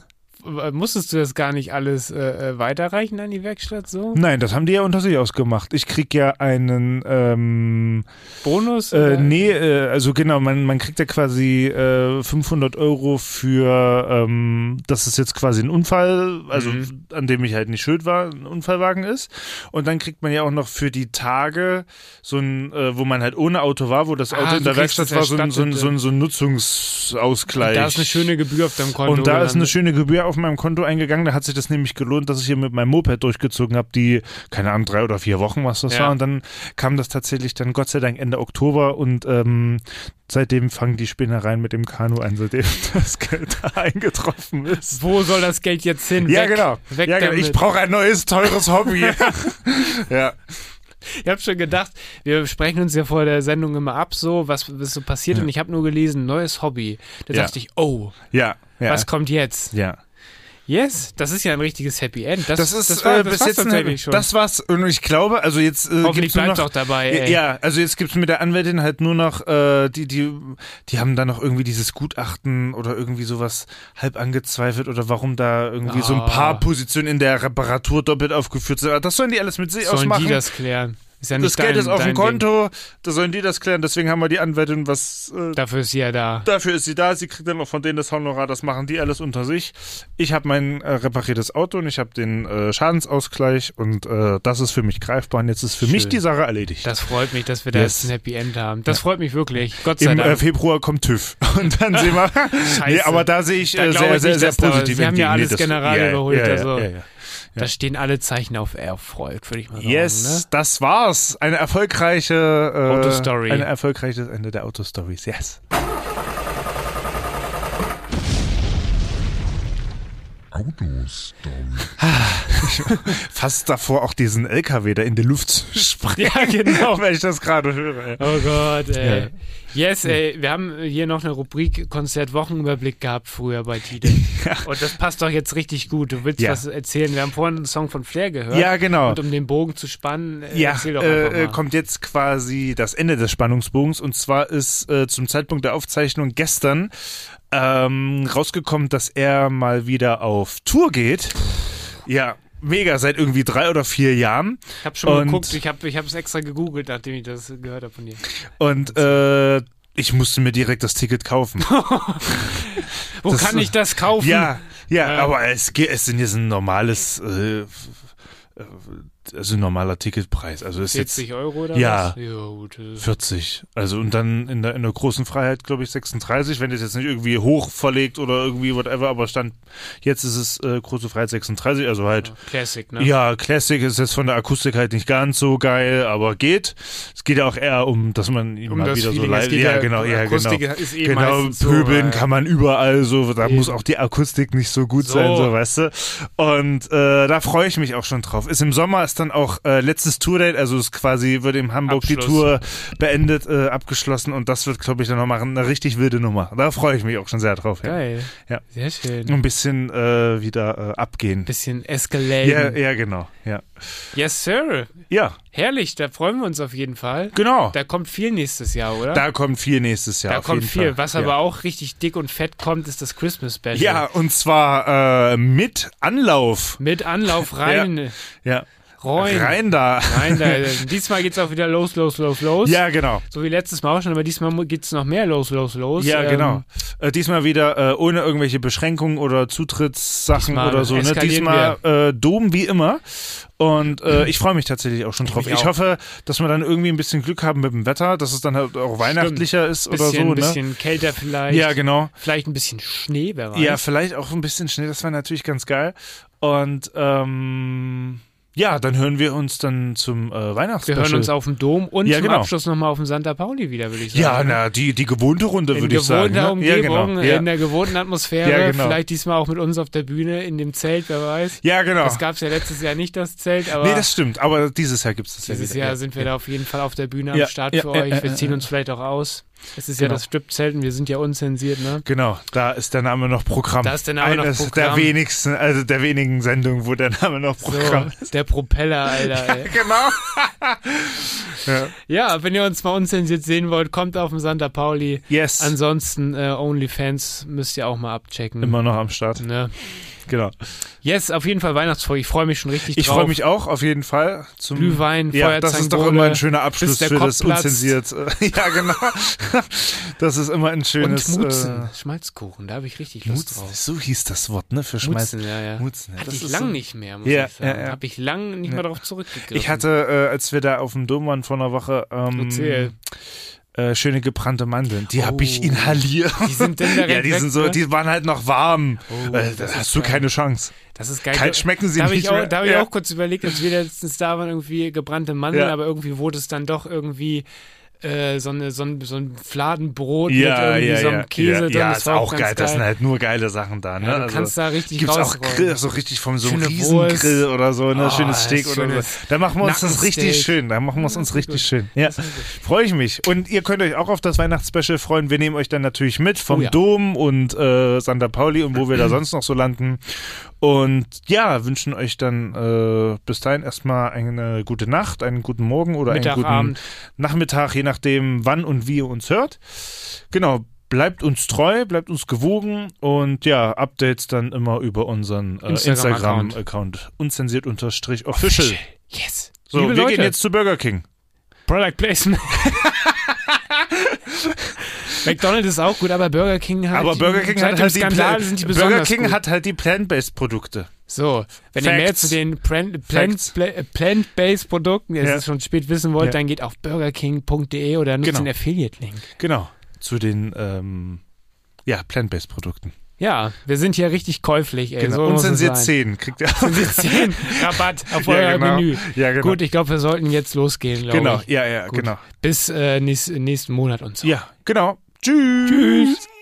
Äh, Musstest du das gar nicht alles äh, äh, weiterreichen an die Werkstatt so? Nein, das haben die ja unter sich ausgemacht. Ich krieg ja einen, ähm, Bonus? äh, nee, äh, also genau, man, man kriegt ja quasi äh, 500 Euro für, ähm, das ist jetzt quasi ein Unfall, also Mhm. an dem ich halt nicht schuld war, ein Unfallwagen ist. Und dann kriegt man ja auch noch für die Tage so ein, äh, wo man halt ohne Auto war, wo das Ah, Auto in du der Werkstatt war, so ein, so ein, so ein, so ein Nutzungsausgleich. Da ist eine schöne Gebühr auf deinem Konto. Und da ist eine schöne Gebühr auf meinem Konto eingegangen. Da hat sich das nämlich gelohnt, dass ich hier mit meinem Moped durchgezogen habe, die, keine Ahnung, drei oder vier Wochen, was das Ja. war. Und dann kam das tatsächlich dann Gott sei Dank Ende Oktober und ähm, seitdem fangen die Spinnereien mit dem Kanu an, seitdem das Geld da eingetroffen ist. Wo soll das Geld jetzt hin? Ja, Weg, genau. Weg ja, genau. Ich brauche ein neues, teures Hobby. ja. Ich habe schon gedacht, wir sprechen uns ja vor der Sendung immer ab, so was, was so passiert. Ja. Und ich habe nur gelesen, neues Hobby. Da Ja. dachte ich, oh, Ja. ja. was kommt jetzt? ja. Yes, das ist ja ein richtiges Happy End. Das, Das ist das war, äh, bis jetzt tatsächlich schon. Das war's. Und ich glaube, also jetzt äh, gibt's nur bleibt noch, dabei. Ey. Ja, also jetzt gibt's mit der Anwältin halt nur noch, äh, die, die, die haben da noch irgendwie dieses Gutachten oder irgendwie sowas halb angezweifelt oder warum da irgendwie so ein Ah. paar Positionen in der Reparatur doppelt aufgeführt sind. Das sollen die alles mit sich Sollen ausmachen. die das klären? Ist ja das nicht Geld dein, ist auf dem Konto, da sollen die das klären, deswegen haben wir die Anwältin, was äh, Ding. Dafür ist sie ja da. Dafür ist sie da, sie kriegt dann auch von denen das Honorar, das machen die alles unter sich. Ich habe mein äh, repariertes Auto und ich habe den äh, Schadensausgleich und äh, das ist für mich greifbar und jetzt ist für mich Schön. die Sache erledigt. Das freut mich, dass wir da Yes. jetzt ein Happy End haben. Das freut mich wirklich. Gott sei Im äh, Dank. Februar kommt TÜV und dann sehen wir. nee, aber da sehe ich Da äh, sehr, sehr, nicht, sehr positiv. Sie haben ja alles das- General ja, überholt, ja, ja, also. Ja. Da stehen alle Zeichen auf Erfolg, würde ich mal sagen. Yes, Ne? das war's. Eine erfolgreiche äh, Autostory. Ein erfolgreiches Ende der Autostories. Yes. Fast davor auch diesen LKW da in die Luft zu sprengen. Ja, genau. Wenn ich das gerade höre. ey. Oh Gott, ey. Ja. Yes, ey, wir haben hier noch eine Rubrik Konzertwochenüberblick gehabt früher bei Tide. Und das passt doch jetzt richtig gut. Du willst Ja. was erzählen. Wir haben vorhin einen Song von Flair gehört. Ja, genau. Und um den Bogen zu spannen, äh, Ja, erzähl doch einfach äh, äh, mal. kommt jetzt quasi das Ende des Spannungsbogens und zwar ist äh, zum Zeitpunkt der Aufzeichnung gestern ähm, rausgekommen, dass er mal wieder auf Tour geht. Ja, mega, seit irgendwie drei oder vier Jahren. ich habe schon mal und- geguckt, ich habe ich es extra gegoogelt, nachdem ich das gehört habe von dir. Und äh, ich musste mir direkt das Ticket kaufen. Wo Das- kann ich das kaufen? ja, ja, Ja. aber es, geht- es sind jetzt ein normales, äh, äh, also normaler Ticketpreis. Also ist 40 jetzt Euro oder Ja. was? Ja, gut. das ist- 40. Also und dann in der, in der großen Freiheit, glaube ich, 36, wenn das jetzt nicht irgendwie hoch verlegt oder irgendwie whatever, aber stand, jetzt ist es äh, große Freiheit 36, also halt, Classic, ne? ja, Classic ist jetzt von der Akustik halt nicht ganz so geil, aber geht. Es geht ja auch eher um, dass man ihn Um mal wieder so Feeling, es live, geht ja, genau, ja, genau. Akustik ist eh Genau, meistens so, pöbeln äh, kann man überall so, da Eben. muss auch die Akustik nicht so gut So. sein, so weißt du. Und äh, da freue ich mich auch schon drauf. Ist im Sommer ist dann auch äh, letztes Tourdate, also ist quasi wird in Hamburg die Abschluss. Tour beendet, äh, abgeschlossen und das wird, glaube ich, dann nochmal eine richtig wilde Nummer. Da freue ich mich auch schon sehr drauf. Ja. Geil. Ja. Sehr schön. Ein bisschen äh, wieder äh, abgehen. Bisschen escalaten. Ja, ja, genau. Ja. Yes, Sir. ja, Herrlich, da freuen wir uns auf jeden Fall. genau. Da kommt viel nächstes Jahr, oder? Da kommt viel nächstes Jahr. Da kommt viel. Fall. Was ja. aber auch richtig dick und fett kommt, ist das Christmas Special. Ja, und zwar äh, mit Anlauf. Mit Anlauf rein. Ja. Rein. Rein da. Rein da. Diesmal geht's auch wieder los, los, los, los. Ja, genau. So wie letztes Mal auch schon, aber diesmal mu- geht's noch mehr los, los, los. Ja, Ähm, genau. Äh, diesmal wieder äh, ohne irgendwelche Beschränkungen oder Zutrittssachen oder so. Ne? Diesmal äh, Dom wie immer. Und äh, ich freue mich tatsächlich auch schon drauf. Ich auch. hoffe, dass wir dann irgendwie ein bisschen Glück haben mit dem Wetter, dass es dann halt auch weihnachtlicher ist oder Bisschen, so. Ne? bisschen kälter vielleicht. Ja, genau. Vielleicht ein bisschen Schnee, wer weiß. Ja, vielleicht auch ein bisschen Schnee, das wäre natürlich ganz geil. Und ähm, ja, dann hören wir uns dann zum äh, wir Weihnachtsspecial. hören uns auf dem Dom und Ja, zum genau. Abschluss nochmal auf dem Santa Pauli wieder, würde ich sagen. Ja, na, die, die gewohnte Runde, in würde ich sagen. gewohnter Ne? Umgebung, ja, genau. ja. in der gewohnten Atmosphäre, genau. vielleicht diesmal auch mit uns auf der Bühne, in dem Zelt, wer weiß. ja, genau. Das gab es ja letztes Jahr nicht, das Zelt, aber Nee, das stimmt. Aber dieses Jahr gibt es das dieses ja wieder. Jahr ja. sind wir da auf jeden Fall auf der Bühne am Start für euch. Wir ziehen uns vielleicht auch aus. Es ist ja Genau. das Strip-Zelt und wir sind ja unzensiert, ne? Genau, da ist der Name noch Programm. Da ist der Name noch Eines Programm. der wenigsten, also der wenigen Sendungen, wo der Name noch Programm So, der Propeller, Alter. Ey. Genau. ja. Ja, wenn ihr uns mal unzensiert sehen wollt, kommt auf den Santa Pauli. Yes. Ansonsten äh, OnlyFans müsst ihr auch mal abchecken. Immer noch am Start. Ne? Genau. Yes, auf jeden Fall Weihnachtsfolge. Ich freue mich schon richtig Ich drauf. freue mich auch auf jeden Fall. Zum Glühwein, Ja, das ist doch immer ein schöner Abschluss für Kopf das platzt. unzensiert. ja, genau. Das ist immer ein schönes. Und Mutzen, Äh, Schmalzkuchen, da habe ich richtig Lust Mutzen. drauf. So hieß das Wort, ne? Für Schmalz. Mutzen, ja, ja. Mutzen, ja. Hatte Das ich ist lang so- nicht mehr, muss Ja, ich sagen. ja, ja. Habe ich lang nicht mehr darauf zurückgegriffen. Ich hatte, äh, als wir da auf dem Dom waren vor einer Woche, ähm, Erzähl. Äh, schöne gebrannte Mandeln. Die Oh. habe ich inhaliert. Die sind denn Ja, die sind so, ne? die waren halt noch warm. Oh, äh, das da hast du geil. keine Chance. Das ist geil. Kalt schmecken sie da habe nicht ich, auch, mehr. da hab ich Ja. auch kurz überlegt, als wir letztens da waren, irgendwie gebrannte Mandeln, Ja. aber irgendwie wurde es dann doch irgendwie äh, so, eine, so, ein, so ein Fladenbrot Ja, mit irgendwie ja, so einem. Käse ja, drin. Ja, das ist auch ganz geil. Das sind halt nur geile Sachen da. Ne? Ja, du also, kannst da richtig Gibt's auch. Grill, so richtig vom so einem Schöne Riesengrill oder so, ne? Oh, schönes Steak oder so. schönes Da machen wir uns das richtig schön. Da machen wir es uns richtig gut. schön. Ja, freue ich mich. Und ihr könnt euch auch auf das Weihnachtsspecial freuen. Wir nehmen euch dann natürlich mit vom Oh. Dom und äh, Santa Pauli und wo wir da sonst noch so landen. Und ja, wünschen euch dann äh, bis dahin erstmal eine gute Nacht, einen guten Morgen oder einen Mittag, guten Abend. Nachmittag, je nachdem, wann und wie ihr uns hört. Genau. Bleibt uns treu, bleibt uns gewogen und ja, Updates dann immer über unseren äh, Instagram-Account. Instagram-Account unzensiert unterstrich official. Yes. So, Liebe wir Leute. gehen jetzt zu Burger King. Product Placement. McDonald's ist auch gut, aber Burger King hat Aber Burger King hat halt die Skandal sind die Burger King gut. hat halt die Plant-Based Produkte. So, wenn ihr mehr Facts. zu den Facts. Pla- Plant-Based Produkten, ihr Ja. es schon spät wissen wollt, Ja. dann geht auf burgerking.de oder nutzt Genau. den Affiliate-Link. Genau. Zu den ähm, ja, Plant-Based Produkten. Ja, wir sind hier richtig käuflich, ey. Genau. So es Unzensiert sein. 10 kriegt ihr. Unzensiert 10 Rabatt auf Ja, euer genau. Menü. Ja, genau. Gut, ich glaube, wir sollten jetzt losgehen, glaube Genau, ich. ja, ja, Gut. genau. Bis äh, nächst, nächsten Monat und so. Ja, genau. Tschüss. Tschüss.